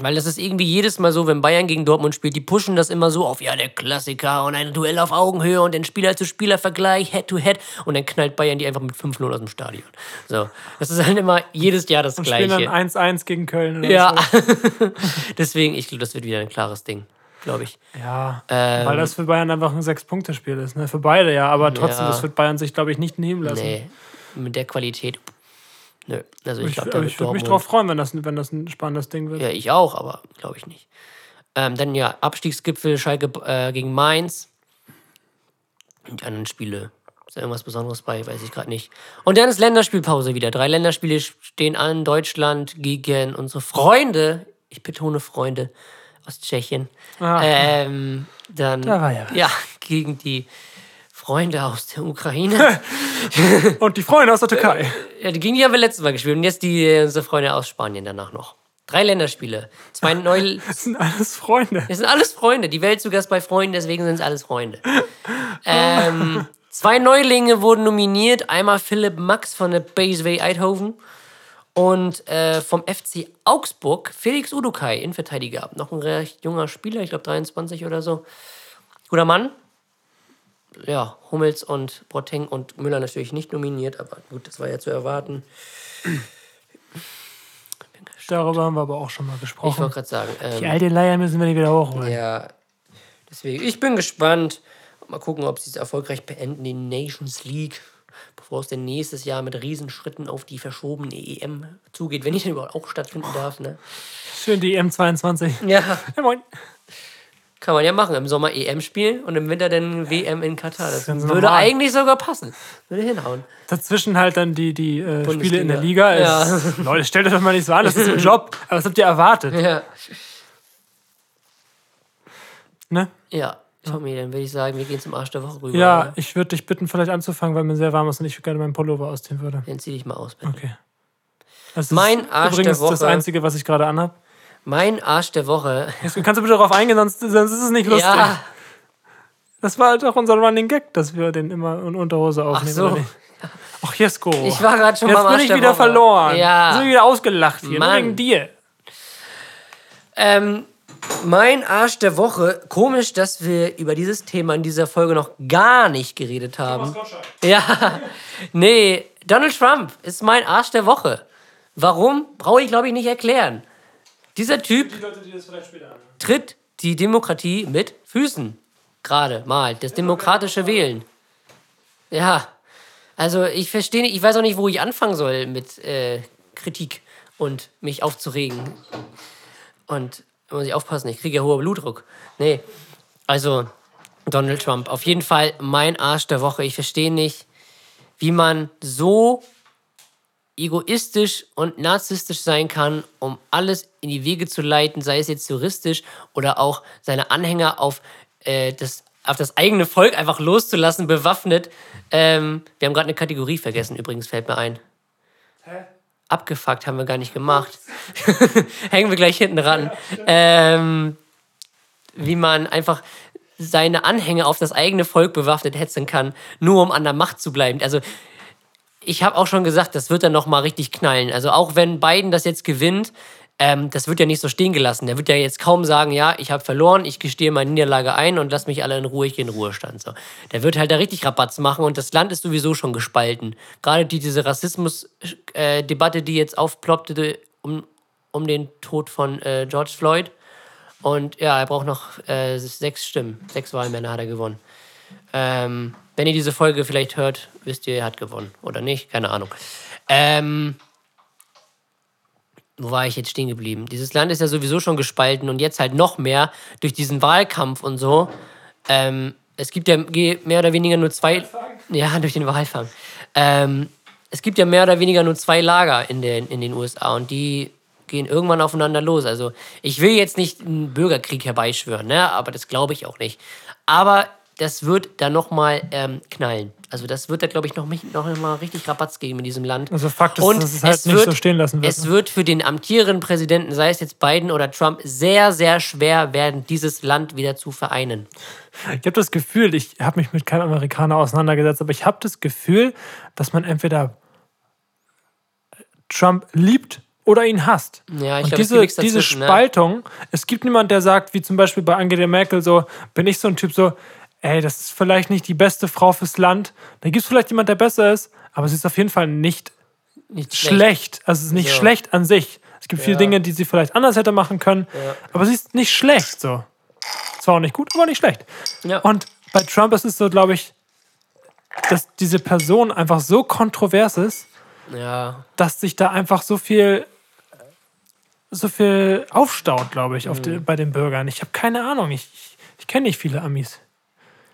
Weil das ist irgendwie jedes Mal so, wenn Bayern gegen Dortmund spielt, die pushen das immer so auf, ja, der Klassiker und ein Duell auf Augenhöhe und ein Spieler-zu-Spieler-Vergleich, Head-to-Head und dann knallt Bayern die einfach mit 5-0 aus dem Stadion. So, das ist halt immer jedes Jahr das Und spielen Gleiche. dann 1-1 gegen Köln. Oder Ja, So. deswegen, ich glaube, das wird wieder ein klares Ding, glaube ich. Ja, Ähm, weil das für Bayern einfach ein Sechs-Punkte-Spiel ist. Ne? Für beide ja, aber trotzdem, Ja. das wird Bayern sich, glaube ich, nicht nehmen lassen. Nee, mit der Qualität. Nö, also ich Ich, glaube, da aber wird ich würde mich drauf freuen, wenn das, wenn das ein spannendes Ding wird. Ja, ich auch, aber glaube ich nicht. Ähm, dann ja, Abstiegsgipfel Schalke äh, gegen Mainz. Und die anderen Spiele. Ist da irgendwas Besonderes bei? Weiß ich gerade nicht. Und dann ist Länderspielpause wieder. Drei Länderspiele stehen an. Deutschland gegen unsere Freunde. Ich betone Freunde aus Tschechien. Ah. Ähm, dann Da war ja ja gegen die Freunde aus der Ukraine. Und die Freunde aus der Türkei. ja, die die haben wir letztes Mal gespielt. Und jetzt die äh, unsere Freunde aus Spanien danach noch. Drei Länderspiele. Zwei neu. Das sind alles Freunde. Das sind alles Freunde. Die Welt zu Gast bei Freunden, deswegen sind es alles Freunde. ähm, zwei Neulinge wurden nominiert. Einmal Philipp Max von der Baseway Eidhoven und äh, vom FC Augsburg Felix Udukai, Innenverteidiger. Noch ein recht junger Spieler, ich glaube 23 oder so. Guter Mann. Ja, Hummels und Boateng und Müller natürlich nicht nominiert, aber gut, das war ja zu erwarten. Darüber haben wir aber auch schon mal Ich gesprochen. wollte gerade sagen. Ähm, Die alte Leier müssen wir die wieder hochholen. Ja, deswegen, ich bin gespannt. Mal gucken, ob sie es erfolgreich beenden, die Nations League, bevor es denn nächstes Jahr mit Riesenschritten auf die verschobene EM zugeht, wenn die denn überhaupt auch stattfinden darf. Ne? Schön die M22. Ja, Ja, moin. Kann man ja machen. Im Sommer EM spielen und im Winter dann WM in Katar. Das ganz würde normal. eigentlich sogar passen. Würde hinhauen. Dazwischen halt dann die, die äh, Spiele in der. Liga. Ist, Leute, stellt euch doch mal nicht so an, das ist ein Job. Aber was habt ihr erwartet? Ja, Ne? ja. Tommy, dann würde ich sagen, wir gehen zum Arsch der Woche rüber. Ja, oder? ich würde dich bitten, vielleicht anzufangen, weil mir sehr warm ist und ich gerne meinen Pullover ausziehen würde. Dann zieh dich mal aus, bitte. Okay. Das ist Mein Arsch übrigens der das Woche. Einzige, was ich gerade anhab. Mein Arsch der Woche. Jetzt kannst du bitte darauf eingehen, sonst, sonst ist es nicht lustig. Ja, Das war halt auch unser Running Gag, dass wir den immer in Unterhose aufnehmen. so. oder nicht? Ach, Jesko. ich war gerade schon Jetzt beim bin Arsch ich der wieder Woche. verloren. Ja. Jetzt bin ich wieder ausgelacht hier. Nur Mann. wegen dir. Ähm, mein Arsch der Woche. Komisch, dass wir über dieses Thema in dieser Folge noch gar nicht geredet haben. Ja, nee, Donald Trump ist mein Arsch der Woche. Warum? Brauche ich, glaube ich, nicht erklären. Dieser Typ tritt die Demokratie mit Füßen. Gerade mal. Das demokratische Wählen. Ja, also ich verstehe nicht, ich weiß auch nicht, wo ich anfangen soll mit äh, Kritik und mich aufzuregen. Und da muss ich aufpassen, ich kriege ja hohen Blutdruck. Nee, also Donald Trump, auf jeden Fall mein Arsch der Woche. Ich verstehe nicht, wie man so egoistisch und narzisstisch sein kann, um alles in die Wege zu leiten, sei es jetzt juristisch oder auch seine Anhänger auf, äh, das, auf das eigene Volk einfach loszulassen, bewaffnet. Ähm, wir haben gerade eine Kategorie vergessen, übrigens fällt mir ein. Abgefuckt haben wir gar nicht gemacht. Hängen wir gleich hinten ran. Ähm, wie man einfach seine Anhänger auf das eigene Volk bewaffnet hetzen kann, nur um an der Macht zu bleiben. Also ich habe auch schon gesagt, das wird dann noch mal richtig knallen. Also auch wenn Biden das jetzt gewinnt, ähm, das wird ja nicht so stehen gelassen. Der wird ja jetzt kaum sagen, ja, ich habe verloren, ich gestehe meine Niederlage ein und lass mich alle in Ruhe, ich gehe in Ruhestand. So. Der wird halt da richtig Rabatz machen und das Land ist sowieso schon gespalten. Gerade die, diese Rassismus-Debatte, die jetzt aufploppte um, um den Tod von äh, George Floyd. Und ja, er braucht noch äh, sechs Stimmen. Sechs Wahlmänner hat er gewonnen. Ähm, wenn ihr diese Folge vielleicht hört, wisst ihr, er hat gewonnen. Oder nicht? Keine Ahnung. Ähm, wo war ich jetzt stehen geblieben? Dieses Land ist ja sowieso schon gespalten und jetzt halt noch mehr durch diesen Wahlkampf und so. Ähm, es gibt ja mehr oder weniger nur zwei. Ja, durch den Walfang. Ähm, es gibt ja mehr oder weniger nur zwei Lager in den, in den USA und die gehen irgendwann aufeinander los. Also ich will jetzt nicht einen Bürgerkrieg herbeischwören, ne? aber das glaube ich auch nicht. Aber das wird da nochmal ähm, knallen. Also das wird da, glaube ich, noch, mich- noch mal richtig Rabatz geben in diesem Land. Also Fakt ist, Und dass es halt es nicht wird, so stehen lassen wird. Es wird für den amtierenden Präsidenten, sei es jetzt Biden oder Trump, sehr, sehr schwer werden, dieses Land wieder zu vereinen. Ich habe das Gefühl, ich habe mich mit keinem Amerikaner auseinandergesetzt, aber ich habe das Gefühl, dass man entweder Trump liebt oder ihn hasst. Ja, ich und glaub, es diese, diese ne? Spaltung, es gibt niemand, der sagt, wie zum Beispiel bei Angela Merkel, so, bin ich so ein Typ so, ey, das ist vielleicht nicht die beste Frau fürs Land. Da gibt es vielleicht jemand, der besser ist, aber sie ist auf jeden Fall nicht Nicht schlecht. Also es ist nicht So. schlecht an sich. Es gibt viele Ja. Dinge, die sie vielleicht anders hätte machen können, aber sie ist nicht schlecht so. Zwar auch nicht gut, aber nicht schlecht. Ja. Und bei Trump ist es so, glaube ich, dass diese Person einfach so kontrovers ist, Ja, dass sich da einfach so viel so viel aufstaut, glaube ich, auf die, Mhm. bei den Bürgern. Ich habe keine Ahnung. Ich, ich, ich kenne nicht viele Amis.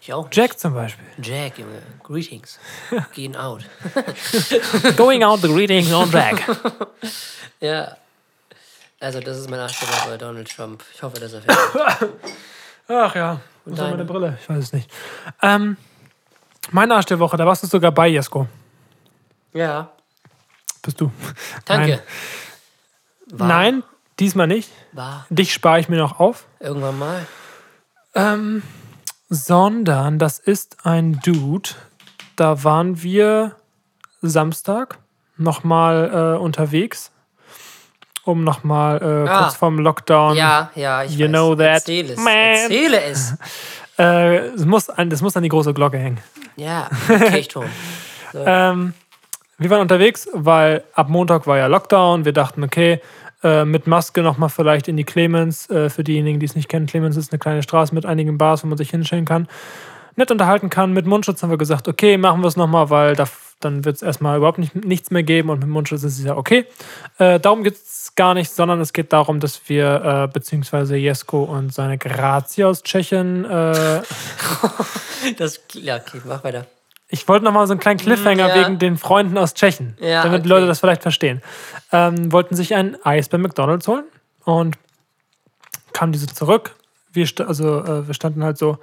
Ich auch. nicht. Jack zum Beispiel. Jack, Junge. Greetings. Gehen out. Going out the greetings on Jack. Ja. Also, das ist mein Nachstellung bei Donald Trump. Ich hoffe, dass er fertig Ach ja. Wo ist meine Brille? Ich weiß es nicht. Ähm, meine Arschstellwoche, da warst du sogar bei, Jesko. Ja, Bist du. danke. Nein. Nein, diesmal nicht. War Dich spare ich mir noch auf. irgendwann mal. Ähm, sondern das ist ein Dude. Da waren wir Samstag nochmal äh, unterwegs, um nochmal äh, Ah. kurz vorm Lockdown. Ja, ja, ich You weiß. know that, Erzähle es. man. Erzähle es. Äh, es muss an, das muss an die große Glocke hängen. Ja, Kirchturm. Ähm, wir waren unterwegs, weil ab Montag war ja Lockdown. Wir dachten, okay, äh, mit Maske nochmal vielleicht in die Clemens. Äh, für diejenigen, die es nicht kennen, Clemens ist eine kleine Straße mit einigen Bars, wo man sich hinstellen kann. Nett unterhalten kann. Mit Mundschutz haben wir gesagt, okay, machen wir es nochmal, weil da, dann wird es erstmal überhaupt nicht, nichts mehr geben und mit Mundschutz ist es ja okay. Äh, darum geht es gar nicht, sondern es geht darum, dass wir, äh, beziehungsweise Jesko und seine Grazie aus Tschechien, äh, Das, ja, okay, mach weiter. Ich wollte noch mal so einen kleinen Cliffhanger ja. wegen den Freunden aus Tschechien, Ja, damit die okay. Leute das vielleicht verstehen. Ähm, wollten sich ein Eis bei McDonald's holen und kamen diese zurück. Wir, also, äh, wir standen halt so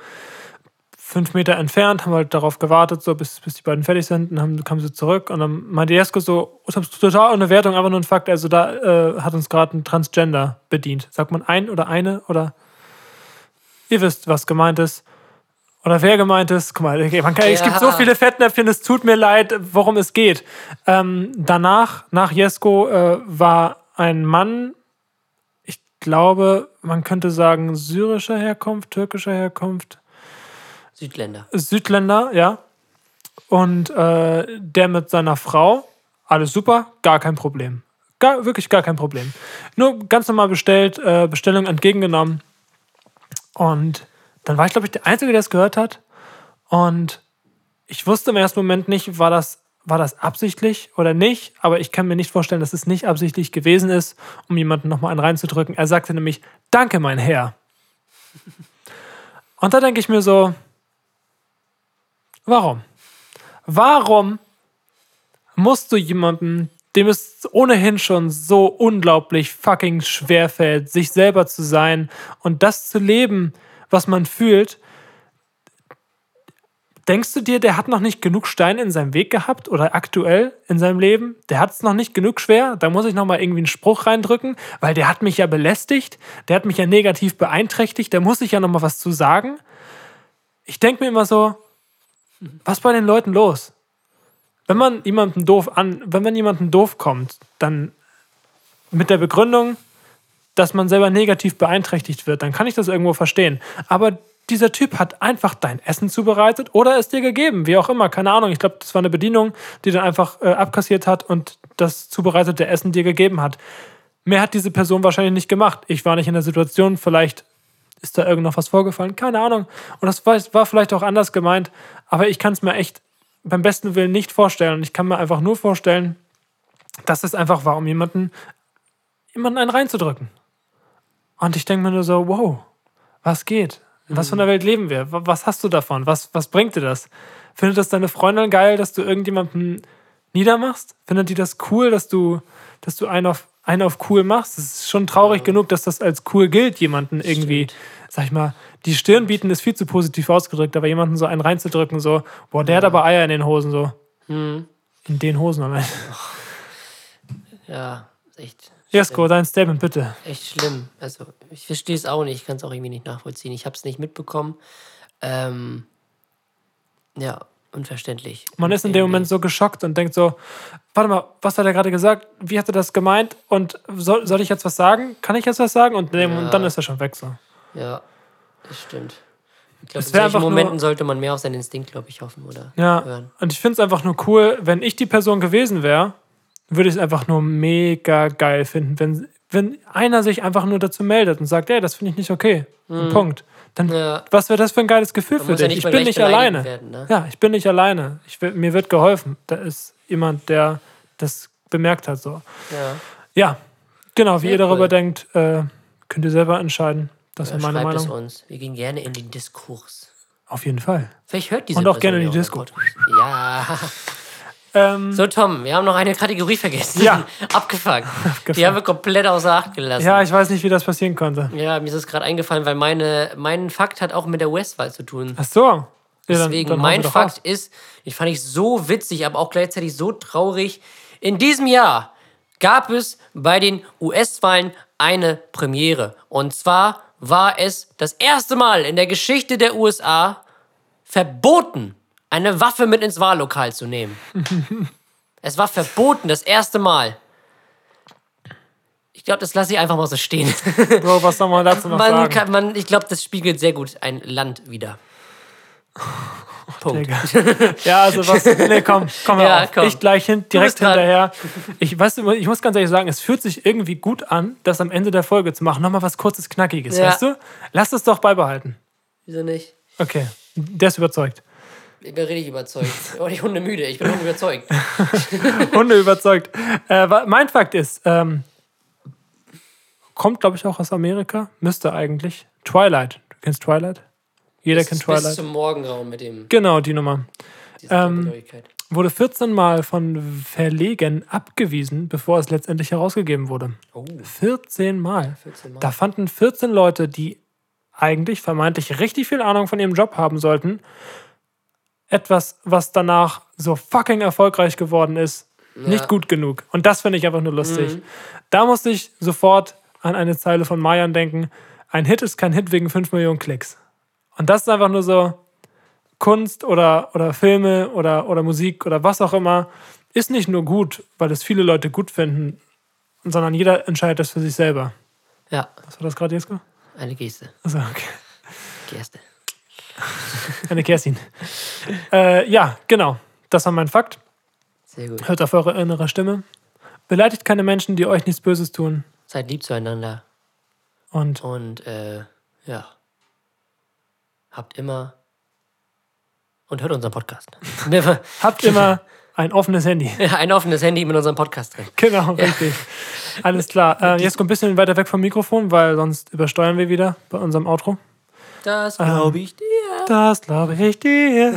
fünf Meter entfernt, haben halt darauf gewartet, so bis, bis die beiden fertig sind. Und dann kamen sie zurück und dann meinte Jesko so, das ist total ohne Wertung, einfach nur ein Fakt. Also da äh, hat uns gerade ein Transgender bedient. Sagt man ein oder eine oder ihr wisst, was gemeint ist. Oder wer gemeint ist. Guck mal, okay, kann, es Ja. gibt so viele Fettnäpfchen, es tut mir leid, worum es geht. Ähm, danach, nach Jesko, äh, war ein Mann, ich glaube, man könnte sagen, syrischer Herkunft, türkischer Herkunft, Südländer. Südländer, ja. Und äh, der mit seiner Frau, alles super, gar kein Problem. Gar, wirklich gar kein Problem. Nur ganz normal bestellt, äh, Bestellung entgegengenommen. Und dann war ich, glaube ich, der Einzige, der es gehört hat. Und ich wusste im ersten Moment nicht, war das, war das absichtlich oder nicht. Aber ich kann mir nicht vorstellen, dass es nicht absichtlich gewesen ist, um jemanden nochmal einen reinzudrücken. Er sagte nämlich, danke, mein Herr. Und da denke ich mir so, warum? Warum musst du jemanden, dem es ohnehin schon so unglaublich fucking schwer fällt, sich selber zu sein und das zu leben, was man fühlt, Denkst du dir, der hat noch nicht genug Steine in seinem Weg gehabt oder aktuell in seinem Leben? Der hat es noch nicht genug schwer? Da muss ich noch mal irgendwie einen Spruch reindrücken, weil der hat mich ja belästigt, der hat mich ja negativ beeinträchtigt, da muss ich ja noch mal was zu sagen. Ich denke mir immer so, was bei den Leuten los? Wenn man jemanden doof an, wenn man jemanden doof kommt, dann mit der Begründung, dass man selber negativ beeinträchtigt wird, dann kann ich das irgendwo verstehen. Aber dieser Typ hat einfach dein Essen zubereitet oder es dir gegeben, wie auch immer, keine Ahnung. Ich glaube, das war eine Bedienung, die dann einfach äh, abkassiert hat und das zubereitete Essen dir gegeben hat. Mehr hat diese Person wahrscheinlich nicht gemacht. Ich war nicht in der Situation, vielleicht ist da irgend noch was vorgefallen, keine Ahnung. Und das war, vielleicht auch anders gemeint, aber ich kann es mir echt beim besten Willen nicht vorstellen. Und ich kann mir einfach nur vorstellen, dass es einfach war, um jemanden, jemanden einen reinzudrücken. Und ich denke mir nur so, wow, was geht? Was von der Welt leben wir? Wa- Was hast du davon? Was, was bringt dir das? Findet das deine Freundin geil, dass du irgendjemanden niedermachst? Findet die das cool, dass du, dass du einen auf, einen auf cool machst? Es ist schon traurig genug, dass das als cool gilt, jemanden irgendwie, sag ich mal, die Stirn bieten ist viel zu positiv ausgedrückt, aber jemanden so einen reinzudrücken, so, boah, der hat aber Eier in den Hosen, so. In den Hosen allein. Ja, echt, Jesko, dein Statement bitte. echt schlimm. Also, ich verstehe es auch nicht. Ich kann es auch irgendwie nicht nachvollziehen. Ich habe es nicht mitbekommen. Ähm, ja, unverständlich. Man ist in dem Moment so geschockt und denkt so, warte mal, was hat er gerade gesagt? Wie hat er das gemeint? Und soll, soll ich jetzt was sagen? Kann ich jetzt was sagen? Und, Ja. und dann ist er schon weg so. Ja, das stimmt. Ich glaube, in solchen einfach nur- Momenten sollte man mehr auf seinen Instinkt, glaube ich, hoffen oder Ja, hören. und ich finde es einfach nur cool, wenn ich die Person gewesen wäre, würde ich es einfach nur mega geil finden, wenn, wenn einer sich einfach nur dazu meldet und sagt, ey, das finde ich nicht okay. Punkt. Dann, Mhm. Ja. was wäre das für ein geiles Gefühl für muss ja dich? nicht ich bin nicht alleine. werden, ne? Ja, ich bin nicht alleine. Ich, mir wird geholfen. Da ist jemand, der das bemerkt hat. So. Ja. Ja, genau, wie Sehr ihr darüber cool. denkt, äh, könnt ihr selber entscheiden. Das wäre meine Schreibt es Meinung. uns. Wir gehen gerne in den Diskurs. Auf jeden Fall. Vielleicht hört diese Und auch Person gerne in ja die Disco. Podcast. Ja. Ähm, So, Tom, wir haben noch eine Kategorie vergessen. Ja. Abgefangen. Die haben wir komplett außer Acht gelassen. ja, ich weiß nicht, wie das passieren konnte. Ja, mir ist es gerade eingefallen, weil meine, mein Fakt hat auch mit der Westwahl zu tun. Ach so. Ja, Deswegen, dann mein Fakt raus. ist, ich fand ich so witzig, aber auch gleichzeitig so traurig. In diesem Jahr gab es bei den US-Wahlen eine Premiere. Und zwar war es das erste Mal in der Geschichte der USA verboten, eine Waffe mit ins Wahllokal zu nehmen. es war verboten, das erste Mal. Ich glaube, das lasse ich einfach mal so stehen. Bro, was soll man dazu noch Man sagen? kann, man, ich glaube, das spiegelt sehr gut ein Land wieder. Punkt. Ja, also was. Nee, komm, komm Ja, auf. komm. Ich gleich hin, direkt hinterher. Ich, weißt du, ich muss ganz ehrlich sagen, es fühlt sich irgendwie gut an, das am Ende der Folge zu machen. Nochmal was kurzes, knackiges, Ja. weißt du? Lass es doch beibehalten. Wieso nicht? Okay, der ist überzeugt. Ich bin richtig überzeugt. Oh, ich Hunde müde. Ich bin Hunde überzeugt. Hunde überzeugt. Äh, mein Fakt ist, ähm, kommt, glaube ich, auch aus Amerika. Müsste eigentlich. Twilight. Du kennst Twilight? Jeder kennt Bis Twilight. zum Morgenraum mit dem. Genau, die Nummer. Ähm. Wurde 14 Mal von Verlegen abgewiesen, bevor es letztendlich herausgegeben wurde. Oh, 14 Mal. 14 Mal. Da fanden 14 Leute, die eigentlich vermeintlich richtig viel Ahnung von ihrem Job haben sollten, etwas, was danach so fucking erfolgreich geworden ist, nicht gut genug. Und das finde ich einfach nur lustig. Mhm. Da musste ich sofort an eine Zeile von Mayan denken. Ein Hit ist kein Hit wegen 5 Millionen Klicks. Und das ist einfach nur so, Kunst oder, oder Filme oder, oder Musik oder was auch immer ist nicht nur gut, weil es viele Leute gut finden, sondern jeder entscheidet das für sich selber. Ja, Was war das gerade, Jesko? eine Geste. Also, okay. Geste. Eine Kerstin. äh, ja, genau. Das war mein Fakt. Sehr gut. Hört auf eure innere Stimme. Beleidigt keine Menschen, die euch nichts Böses tun. Seid lieb zueinander. Und Und, äh, ja. Habt immer. Und hört unseren Podcast. Habt immer ein offenes Handy. Ein offenes Handy mit unserem Podcast drin. Genau, richtig. Alles klar. Äh, jetzt kommt ein bisschen weiter weg vom Mikrofon, weil sonst übersteuern wir wieder bei unserem Outro. Das glaube ich dir. Das glaube ich dir.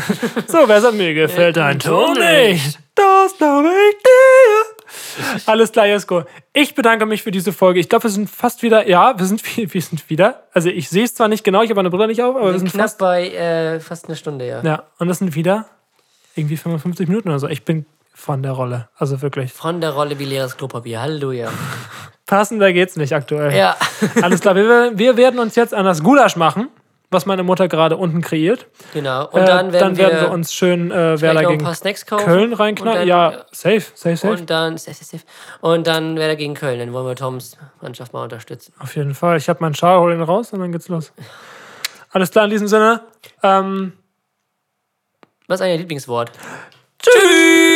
So, wer sagt, mir gefällt dein Ton nicht. Das glaube ich dir. Alles klar, Jesko. Ich bedanke mich für diese Folge. Ich glaube, wir sind fast wieder, ja, wir sind, wir sind wieder. Also ich sehe es zwar nicht genau, ich habe meine Brille nicht auf, aber wir Wir sind sind knapp fast. bei äh, fast eine Stunde, ja. Ja, und das sind wieder irgendwie 55 Minuten oder so. Ich bin von der Rolle. Also wirklich. Von der Rolle wie leeres Klopapier. Halleluja. Passender geht's nicht aktuell. Ja. Alles klar, wir, wir werden uns jetzt an das Gulasch machen, was meine Mutter gerade unten kreiert. Genau. Und Äh, dann werden, wir, uns schön äh, Werder gegen. Köln reinknallen. dann- Ja, safe, safe, safe. Und dann, safe, safe, safe. und dann Werder gegen Köln. Dann wollen wir Toms Mannschaft mal unterstützen. Auf jeden Fall. Ich habe meinen Schal, hol ihn raus und dann geht's los. Alles klar in diesem Sinne. Ähm, Was ist eigentlich Lieblingswort? tschüss!